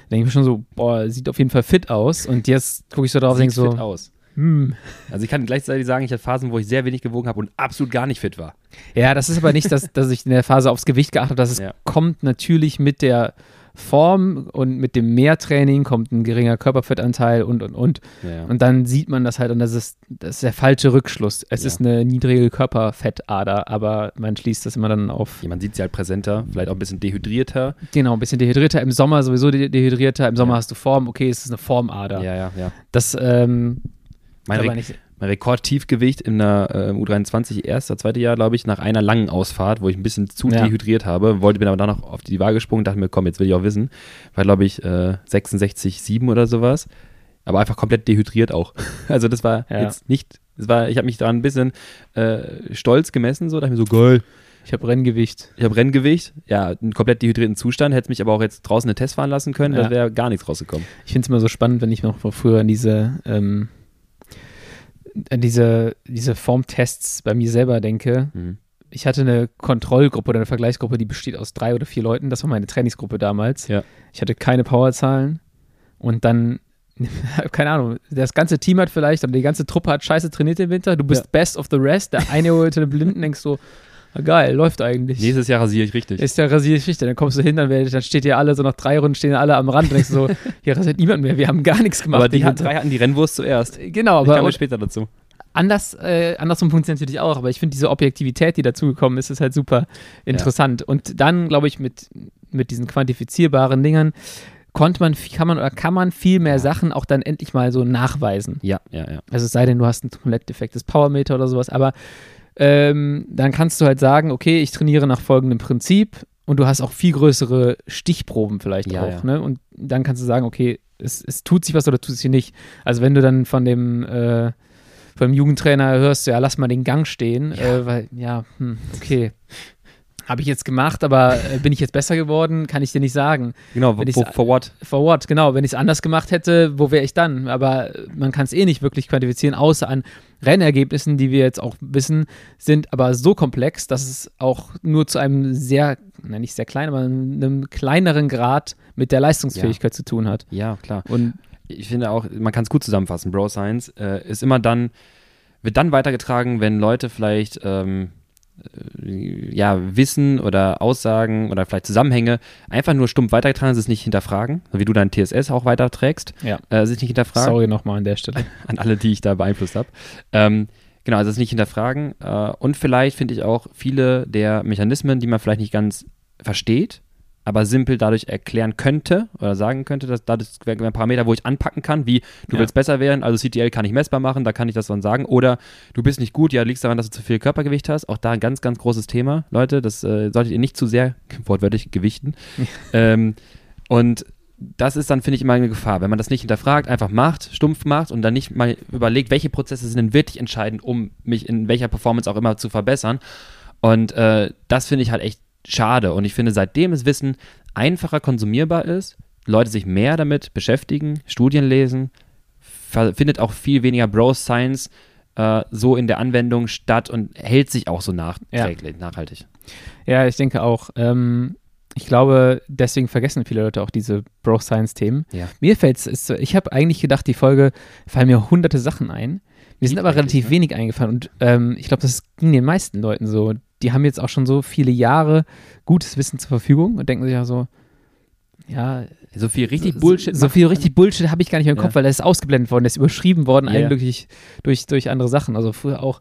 denke ich mir schon so, boah, sieht auf jeden Fall fit aus. Und jetzt gucke ich so drauf und denke so, aus. Hm. Also ich kann gleichzeitig sagen, ich hatte Phasen, wo ich sehr wenig gewogen habe und absolut gar nicht fit war. Ja, das ist aber nicht, dass, dass ich in der Phase aufs Gewicht geachtet habe. Das Ja. kommt natürlich mit der Form und mit dem Mehrtraining kommt ein geringer Körperfettanteil und, und, und. Ja. Und dann sieht man das halt und das ist, das ist der falsche Rückschluss. Es Ja. ist eine niedrige Körperfettader, aber man schließt das immer dann auf, Ja, man sieht sie halt präsenter, vielleicht auch ein bisschen dehydrierter. genau, ein bisschen dehydrierter. Im Sommer sowieso de dehydrierter. Im Sommer hast du Form, okay, es ist eine Formader. Ja, ja, ja. Das, ähm, Mein, Re mein Rekordtiefgewicht in der äh, U23 erster, zweite Jahr, glaube ich, nach einer langen Ausfahrt, wo ich ein bisschen zu Ja. dehydriert habe, wollte bin aber dann noch auf die Waage gesprungen, dachte mir, komm, jetzt will ich auch wissen. War, glaube ich, äh, 66,7 oder sowas. Aber einfach komplett dehydriert auch. Also das war Ja. jetzt nicht, das war, ich habe mich da ein bisschen äh, stolz gemessen, so, dachte mir so, geil, ich habe Renngewicht. ich habe Renngewicht, ja, einen komplett dehydrierten Zustand, hätte mich aber auch jetzt draußen einen Test fahren lassen können, Ja. da wäre gar nichts rausgekommen. Ich finde es immer so spannend, wenn ich noch früher an diese, ähm, an diese, diese Formtests bei mir selber denke. Mhm. Ich hatte eine Kontrollgruppe oder eine Vergleichsgruppe, die besteht aus drei oder vier Leuten. Das war meine Trainingsgruppe damals. Ja. Ich hatte keine Powerzahlen und dann, keine Ahnung, das ganze Team hat vielleicht, oder die ganze Truppe hat scheiße trainiert im Winter. Du bist Ja. best of the rest. Der eine holte den Blinden, denkst so, geil, läuft eigentlich. Nächstes Jahr rasiere ich richtig. Ist ja rasierte Geschichte. Dann kommst du hin, dann, dann steht ihr alle so nach drei Runden stehen alle am Rand und denkst so, hier rasiert niemand mehr, wir haben gar nichts gemacht. aber die hat, drei hatten die Rennwurst zuerst. Genau, Ich aber komme später dazu. anders, äh, andersrum funktioniert natürlich auch, aber ich finde diese Objektivität, die dazugekommen ist, ist halt super interessant. Und dann, glaube ich, mit, mit diesen quantifizierbaren Dingern konnte man, kann man oder kann man viel mehr Ja. Sachen auch dann endlich mal so nachweisen. Ja, ja, ja. Also es sei denn, du hast ein komplett defektes Powermeter oder sowas, aber ähm, dann kannst du halt sagen, okay, ich trainiere nach folgendem Prinzip und du hast auch viel größere Stichproben vielleicht Ja, auch. ja. Ne? Und dann kannst du sagen, okay, es, es tut sich was oder tut sich nicht. Also wenn du dann von dem äh, vom Jugendtrainer hörst, ja, lass mal den Gang stehen, Ja. Äh, weil, ja, hm, okay. Habe ich jetzt gemacht, aber äh, bin ich jetzt besser geworden? Kann ich dir nicht sagen. Genau, Wenn wo, for what? For what? Genau, wenn ich es anders gemacht hätte, wo wäre ich dann? Aber äh, man kann es eh nicht wirklich quantifizieren, außer an Rennergebnissen, die wir jetzt auch wissen, sind aber so komplex, dass es auch nur zu einem sehr, nein, nicht sehr kleinen, aber einem kleineren Grad mit der Leistungsfähigkeit zu tun hat. Ja, klar. Und Ich finde auch, man kann es gut zusammenfassen. Bro Science äh, ist immer dann, wird dann weitergetragen, wenn Leute vielleicht ähm, äh, ja, Wissen oder Aussagen oder vielleicht Zusammenhänge einfach nur stumpf weitergetragen, es ist nicht hinterfragen, so wie du dein TSS auch weiterträgst, Ja. äh, es nicht hinterfragen. sorry nochmal an der Stelle. an alle, die ich da beeinflusst habe. Ähm, genau, also das nicht hinterfragen. Äh, und vielleicht finde ich auch viele der Mechanismen, die man vielleicht nicht ganz versteht, aber simpel dadurch erklären könnte oder sagen könnte, dass da das wäre ein Parameter, wo ich anpacken kann, wie du Ja. willst besser werden, also CTL kann ich messbar machen, da kann ich das dann sagen. Oder du bist nicht gut, ja, liegt daran, dass du zu viel Körpergewicht hast. Auch da ein ganz, ganz großes Thema, Leute. Das äh, solltet ihr nicht zu sehr, wortwörtlich, gewichten. ähm, und das ist dann, finde ich, immer eine Gefahr. Wenn man das nicht hinterfragt, einfach macht, stumpf macht und dann nicht mal überlegt, welche Prozesse sind denn wirklich entscheidend, um mich in welcher Performance auch immer zu verbessern. Und äh, das finde ich halt echt schade. Und ich finde, seitdem das Wissen einfacher konsumierbar ist, Leute sich mehr damit beschäftigen, Studien lesen, findet auch viel weniger Bros Science äh, so in der Anwendung statt und hält sich auch so nachträglich, nachhaltig. Ja, ich denke auch. Ähm, ich glaube, deswegen vergessen viele Leute auch diese Bro-Science-Themen. Ja. Mir fällt es, ich habe eigentlich gedacht, die Folge fallen mir hunderte Sachen ein. Mir sind aber relativ ne? wenig eingefallen und ähm, ich glaube, das ging den meisten Leuten so. Die haben jetzt auch schon so viele Jahre gutes Wissen zur Verfügung und denken sich ja so, ja, So viel richtig so, Bullshit. So viel richtig Bullshit habe ich gar nicht mehr im Ja. Kopf, weil das ist ausgeblendet worden, das ist überschrieben worden, ja. eindeutig durch, durch andere Sachen. Also früher auch.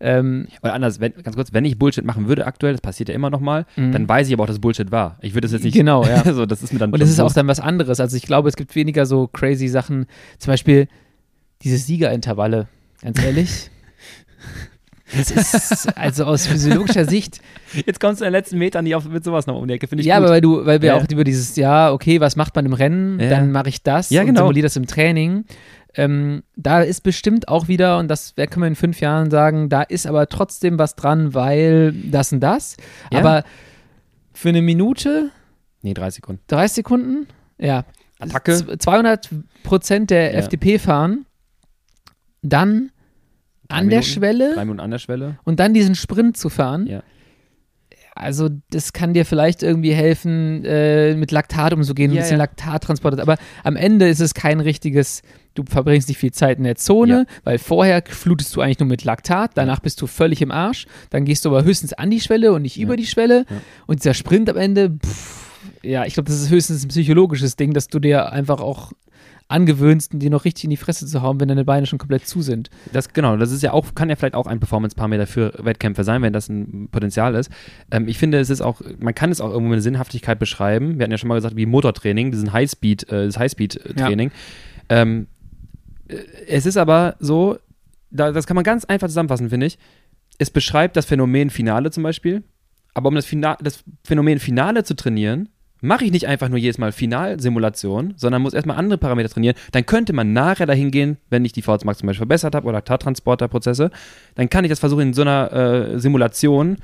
Ähm, Oder anders, wenn, ganz kurz, wenn ich Bullshit machen würde aktuell, das passiert ja immer noch mal, Mhm. dann weiß ich aber auch, dass Bullshit war. Ich würde das jetzt nicht. Genau, ja. so, das ist mir dann Und es ist auch dann was anderes. Also ich glaube, es gibt weniger so crazy Sachen. Zum Beispiel diese Siegerintervalle. Ganz ehrlich. Das ist, also aus physiologischer Sicht. Jetzt kommst du in den letzten Metern nicht auf, mit sowas noch um die Ecke, finde ich ja, gut. aber weil du, weil wir Ja. auch über dieses, ja, okay, was macht man im Rennen, Ja. dann mache ich das Ja, und genau. simuliere das im Training. Ähm, da ist bestimmt auch wieder, und das können wir in fünf Jahren sagen, da ist aber trotzdem was dran, weil das und das. Ja. Aber für eine Minute, nee, 30 Sekunden. 30 Sekunden, ja, Attacke. Z- 200 Prozent der. FDP fahren, dann An der Minuten, Schwelle Drei Minuten an der Schwelle. und dann diesen Sprint zu fahren. Ja. Also das kann dir vielleicht irgendwie helfen, äh, mit Laktat umzugehen, ein Ja, bisschen ja. Laktattransport. Aber am Ende ist es kein richtiges, du verbringst nicht viel Zeit in der Zone, Ja. weil vorher flutest du eigentlich nur mit Laktat, danach bist du völlig im Arsch, dann gehst du aber höchstens an die Schwelle und nicht über die Schwelle. Und dieser Sprint am Ende, pff, ja, ich glaube, das ist höchstens ein psychologisches Ding, dass du dir einfach auch angewöhnst, dir noch richtig in die Fresse zu hauen, wenn deine Beine schon komplett zu sind. Das, genau, das ist ja auch, kann ja vielleicht auch ein Performance-Parameter für Wettkämpfe sein, wenn das ein Potenzial ist. Ähm, ich finde, es ist auch, man kann es auch irgendwo mit Sinnhaftigkeit beschreiben. Wir hatten ja schon mal gesagt, wie Motortraining, diesen Highspeed, äh, das Highspeed-Training. Ähm, äh, es ist aber so, da, das kann man ganz einfach zusammenfassen, finde ich. Es beschreibt das Phänomen Finale zum Beispiel. Aber um das, Fina das Phänomen Finale zu trainieren, mache ich nicht einfach nur jedes Mal Finalsimulation, sondern muss erstmal andere Parameter trainieren. Dann könnte man nachher dahin gehen, wenn ich die VHS Max zum Beispiel verbessert habe oder Tattransporterprozesse, dann kann ich das versuchen in so einer äh, Simulation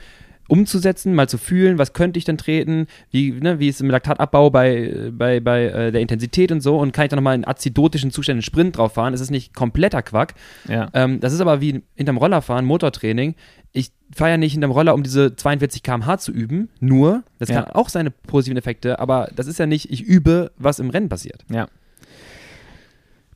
umzusetzen, mal zu fühlen, was könnte ich denn treten, wie, ne, wie ist im Laktatabbau bei, bei, bei äh, der Intensität und so und kann ich dann nochmal in azidotischen Zuständen einen Sprint drauf fahren. Es ist nicht kompletter Quack, Ja. ähm, das ist aber wie hinterm Roller fahren, Motortraining. Ich fahre ja nicht hinterm Roller, um diese 42 km/h zu üben, nur. Das Ja. kann auch seine positiven Effekte, aber das ist ja nicht, ich übe, was im Rennen passiert.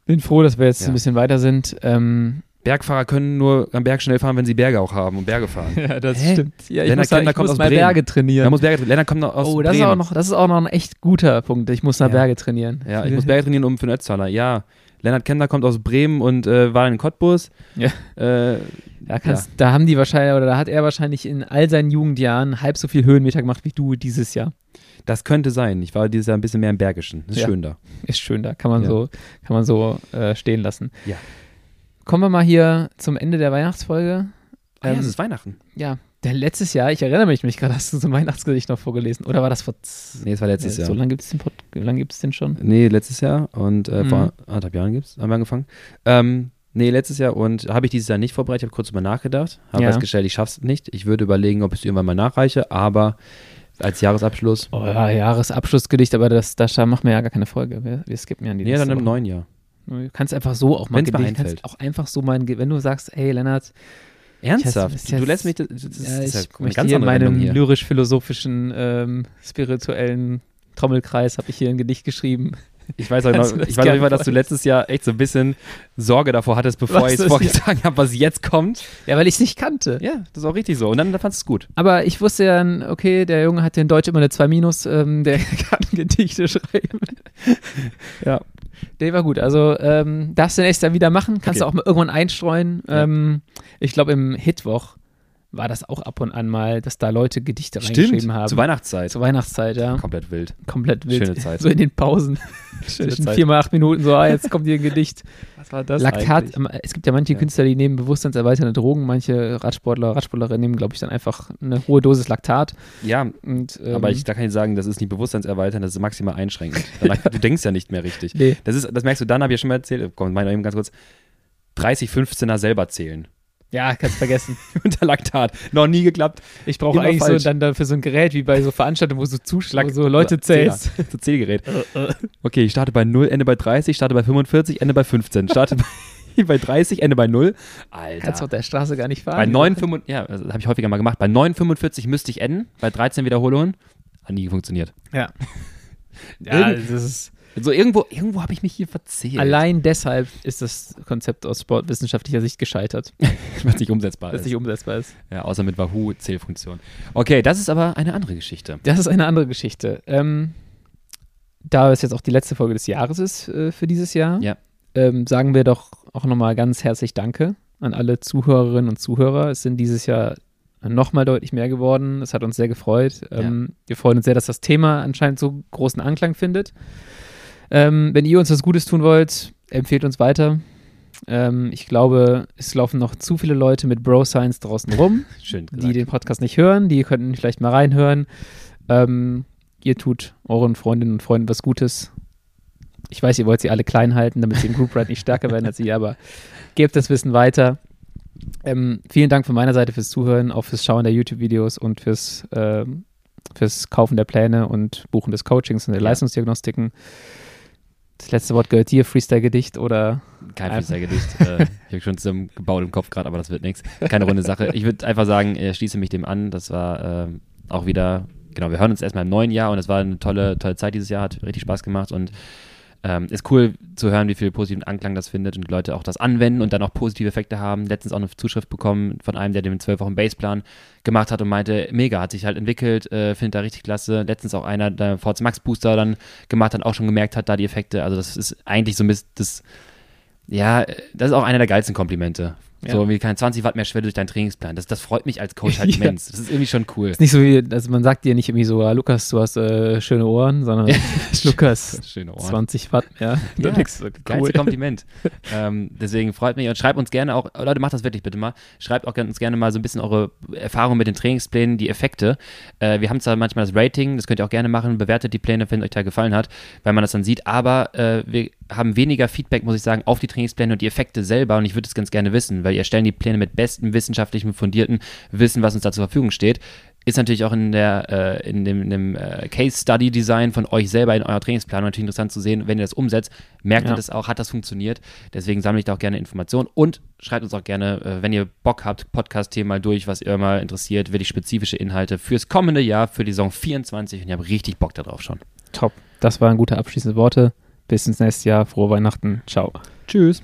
Bin froh, dass wir jetzt Ja. ein bisschen weiter sind. Ähm, Bergfahrer können nur am Berg schnell fahren, wenn sie Berge auch haben und Berge fahren. Ja, das Hä? stimmt. Ja, ich Lennart muss, da- Kemner ich kommt muss aus mal Bremen. Berge trainieren. Man muss Berge trainieren. Lennart kommt aus oh, das ist, Bremen. auch noch, das ist auch noch ein echt guter Punkt. Ich muss nach Ja. Berge trainieren. Ja, ich muss Berge trainieren, um für den Ötztaler. Ja, Lennart Kemner kommt aus Bremen und äh, war in Cottbus. Ja. Äh, Da, kannst, da haben die wahrscheinlich, oder da hat er wahrscheinlich in all seinen Jugendjahren halb so viel Höhenmeter gemacht wie du dieses Jahr. das könnte sein. Ich war dieses Jahr ein bisschen mehr im Bergischen. Das ist Ja. schön da. Ist schön da, kann man Ja. so, kann man so äh, stehen lassen. Ja. Kommen wir mal hier zum Ende der Weihnachtsfolge. Ah, ja, Ähm, es ist Weihnachten. Ja, der letztes Jahr, ich erinnere mich, mich gerade, hast du so ein Weihnachtsgedicht noch vorgelesen? Oder war das vor Nee, es war letztes äh, Jahr. So lange gibt es den, Pod- wie lange gibt's den schon? Nee, letztes Jahr und äh, Mhm. vor anderthalb Jahren gibt's, haben wir angefangen. Ähm, nee, letztes Jahr und habe ich dieses Jahr nicht vorbereitet, habe kurz drüber nachgedacht, habe Ja. festgestellt, ich schaff's nicht. Ich würde überlegen, ob ich es irgendwann mal nachreiche, aber als Jahresabschluss, Oh ja, Jahresabschlussgedicht, aber das, da machen wir ja gar keine Folge. Wir, wir skippen ja an die nee, dann im neuen Jahr. Du kannst einfach so auch mal Wenn's Gedicht- kannst einfällt. auch einfach so mal, wenn du sagst, hey Lennart, Ernsthaft? Ich du, lässt mich, das, das, ja, ist ich möchte ganz hier in meinem lyrisch-philosophischen, ähm, spirituellen Trommelkreis habe ich hier ein Gedicht geschrieben. Ich weiß auch Kannst noch, das ich weiß Fall, dass du letztes Jahr echt so ein bisschen Sorge davor hattest, bevor ich es vorgetragen habe, was jetzt kommt. Ja, weil ich es nicht kannte. Ja, das ist auch richtig so. Und dann, dann fandest du es gut. Aber ich wusste ja, okay, der Junge hat in Deutsch immer eine 2 Minus, ähm, der kann Gedichte schreiben. Ja. Der war gut. Also ähm, darfst du nächstes Jahr wieder machen, kannst Okay. du auch mal irgendwann einstreuen. Ja. Ähm, ich glaube, im Hitwoch war das auch ab und an mal, dass da Leute Gedichte reingeschrieben haben. Zur Weihnachtszeit. Zur Weihnachtszeit, ja. Komplett wild. Komplett wild. Schöne Zeit. So in den Pausen. Schöne Zwischen Zeit. vier mal acht Minuten, so, ah, jetzt kommt hier ein Gedicht. Was war das Laktat, eigentlich? es gibt ja manche Ja. Künstler, die nehmen bewusstseinserweiternde Drogen, manche Radsportler, Radsportlerinnen nehmen, glaube ich, dann einfach eine hohe Dosis Laktat. Ja, Und, ähm, aber ich, da kann ich sagen, das ist nicht bewusstseinserweiternd, das ist maximal einschränkend. Danach, du denkst ja nicht mehr richtig. Nee. Das, ist, das merkst du dann, habe ich ja schon mal erzählt, komm, meine eben ganz kurz, 30, 15er selber zählen. Ja, kannst vergessen. Unter Laktat. Noch nie geklappt. Ich brauche eigentlich falsch. so dann dafür so ein Gerät wie bei so Veranstaltungen, wo du zuschlag, Lak- so Leute zählst. So Zählgerät. Okay, ich starte bei 0, ende bei 30, starte bei 45, ende bei 15. Starte bei, bei 30, ende bei 0. Kannst du Alter. auf der Straße gar nicht fahren. Bei 9, 5, ja, das habe ich häufiger mal gemacht. Bei 9,45 müsste ich enden. Bei 13 Wiederholungen. Hat nie funktioniert. Ja. ja, das ist, So irgendwo, irgendwo habe ich mich hier verzählt. allein deshalb ist das Konzept aus sportwissenschaftlicher Sicht gescheitert, was nicht umsetzbar weil es ist. nicht umsetzbar ist. Ja, außer mit Wahoo-Zählfunktion. Okay, das ist aber eine andere Geschichte. Das ist eine andere Geschichte. Ähm, da es jetzt auch die letzte Folge des Jahres ist äh, für dieses Jahr, Ja. ähm, sagen wir doch auch nochmal ganz herzlich Danke an alle Zuhörerinnen und Zuhörer. Es sind dieses Jahr nochmal deutlich mehr geworden. Es hat uns sehr gefreut. Ähm, Wir freuen uns sehr, dass das Thema anscheinend so großen Anklang findet. Ähm, wenn ihr uns was Gutes tun wollt, empfehlt uns weiter. Ähm, ich glaube, es laufen noch zu viele Leute mit Bro Science draußen rum, die den Podcast nicht hören. Die könnten vielleicht mal reinhören. Ähm, ihr tut euren Freundinnen und Freunden was Gutes. Ich weiß, ihr wollt sie alle klein halten, damit sie im Group Ride nicht stärker werden als sie, aber gebt das Wissen weiter. Ähm, vielen Dank von meiner Seite fürs Zuhören, auch fürs Schauen der YouTube-Videos und fürs, ähm, fürs Kaufen der Pläne und Buchen des Coachings und der Ja. Leistungsdiagnostiken. Das letzte Wort gehört dir, Freestyle-Gedicht oder Kein Freestyle-Gedicht. äh, ich habe schon zusammen gebaut im Kopf gerade, aber das wird nichts. Keine runde Sache. Ich würde einfach sagen, ich schließe mich dem an. Das war ähm, auch wieder, genau, wir hören uns erstmal im neuen Jahr und es war eine tolle, tolle Zeit dieses Jahr, hat richtig Spaß gemacht und ähm, ist cool zu hören, wie viel positiven Anklang das findet und Leute auch das anwenden und dann auch positive Effekte haben. Letztens auch eine Zuschrift bekommen von einem, der den 12 Wochen Baseplan gemacht hat und meinte, mega, hat sich halt entwickelt, äh, findet er richtig klasse. Letztens auch einer, der VZ Max Booster dann gemacht hat, auch schon gemerkt hat, da die Effekte. Also das ist eigentlich so ein bisschen das, ja, das ist auch einer der geilsten Komplimente. Ja. So wie keine 20 Watt mehr Schwelle durch deinen Trainingsplan. Das, das freut mich als Coach halt Ja. immens. Das ist irgendwie schon cool. ist nicht so wie, also man sagt dir nicht irgendwie so, ah, Lukas, du hast äh, schöne Ohren, sondern Lukas, Schöne Ohren. 20 Watt mehr. Ja, so Geilste Kompliment. ähm, deswegen freut mich und schreibt uns gerne auch, Leute, macht das wirklich bitte mal. Schreibt auch gerne- uns gerne mal so ein bisschen eure Erfahrungen mit den Trainingsplänen, die Effekte. Äh, wir haben zwar manchmal das Rating, das könnt ihr auch gerne machen, bewertet die Pläne, wenn euch da gefallen hat, weil man das dann sieht, aber äh, wir haben weniger Feedback, muss ich sagen, auf die Trainingspläne und die Effekte selber und ich würde es ganz gerne wissen, weil ihr erstellen die Pläne mit bestem wissenschaftlichem fundierten Wissen, was uns da zur Verfügung steht. Ist natürlich auch in, der, äh, in dem, in dem äh, Case-Study-Design von euch selber in eurer Trainingsplanung natürlich interessant zu sehen, wenn ihr das umsetzt. Merkt ihr Ja. das auch, hat das funktioniert? Deswegen sammle ich da auch gerne Informationen und schreibt uns auch gerne, äh, wenn ihr Bock habt, Podcast-Themen mal durch, was ihr mal interessiert, wirklich spezifische Inhalte fürs kommende Jahr, für die Saison 24 und ich habe richtig Bock darauf schon. Top. Das waren gute abschließende Worte. Bis ins nächste Jahr. Frohe Weihnachten. Ciao. Tschüss.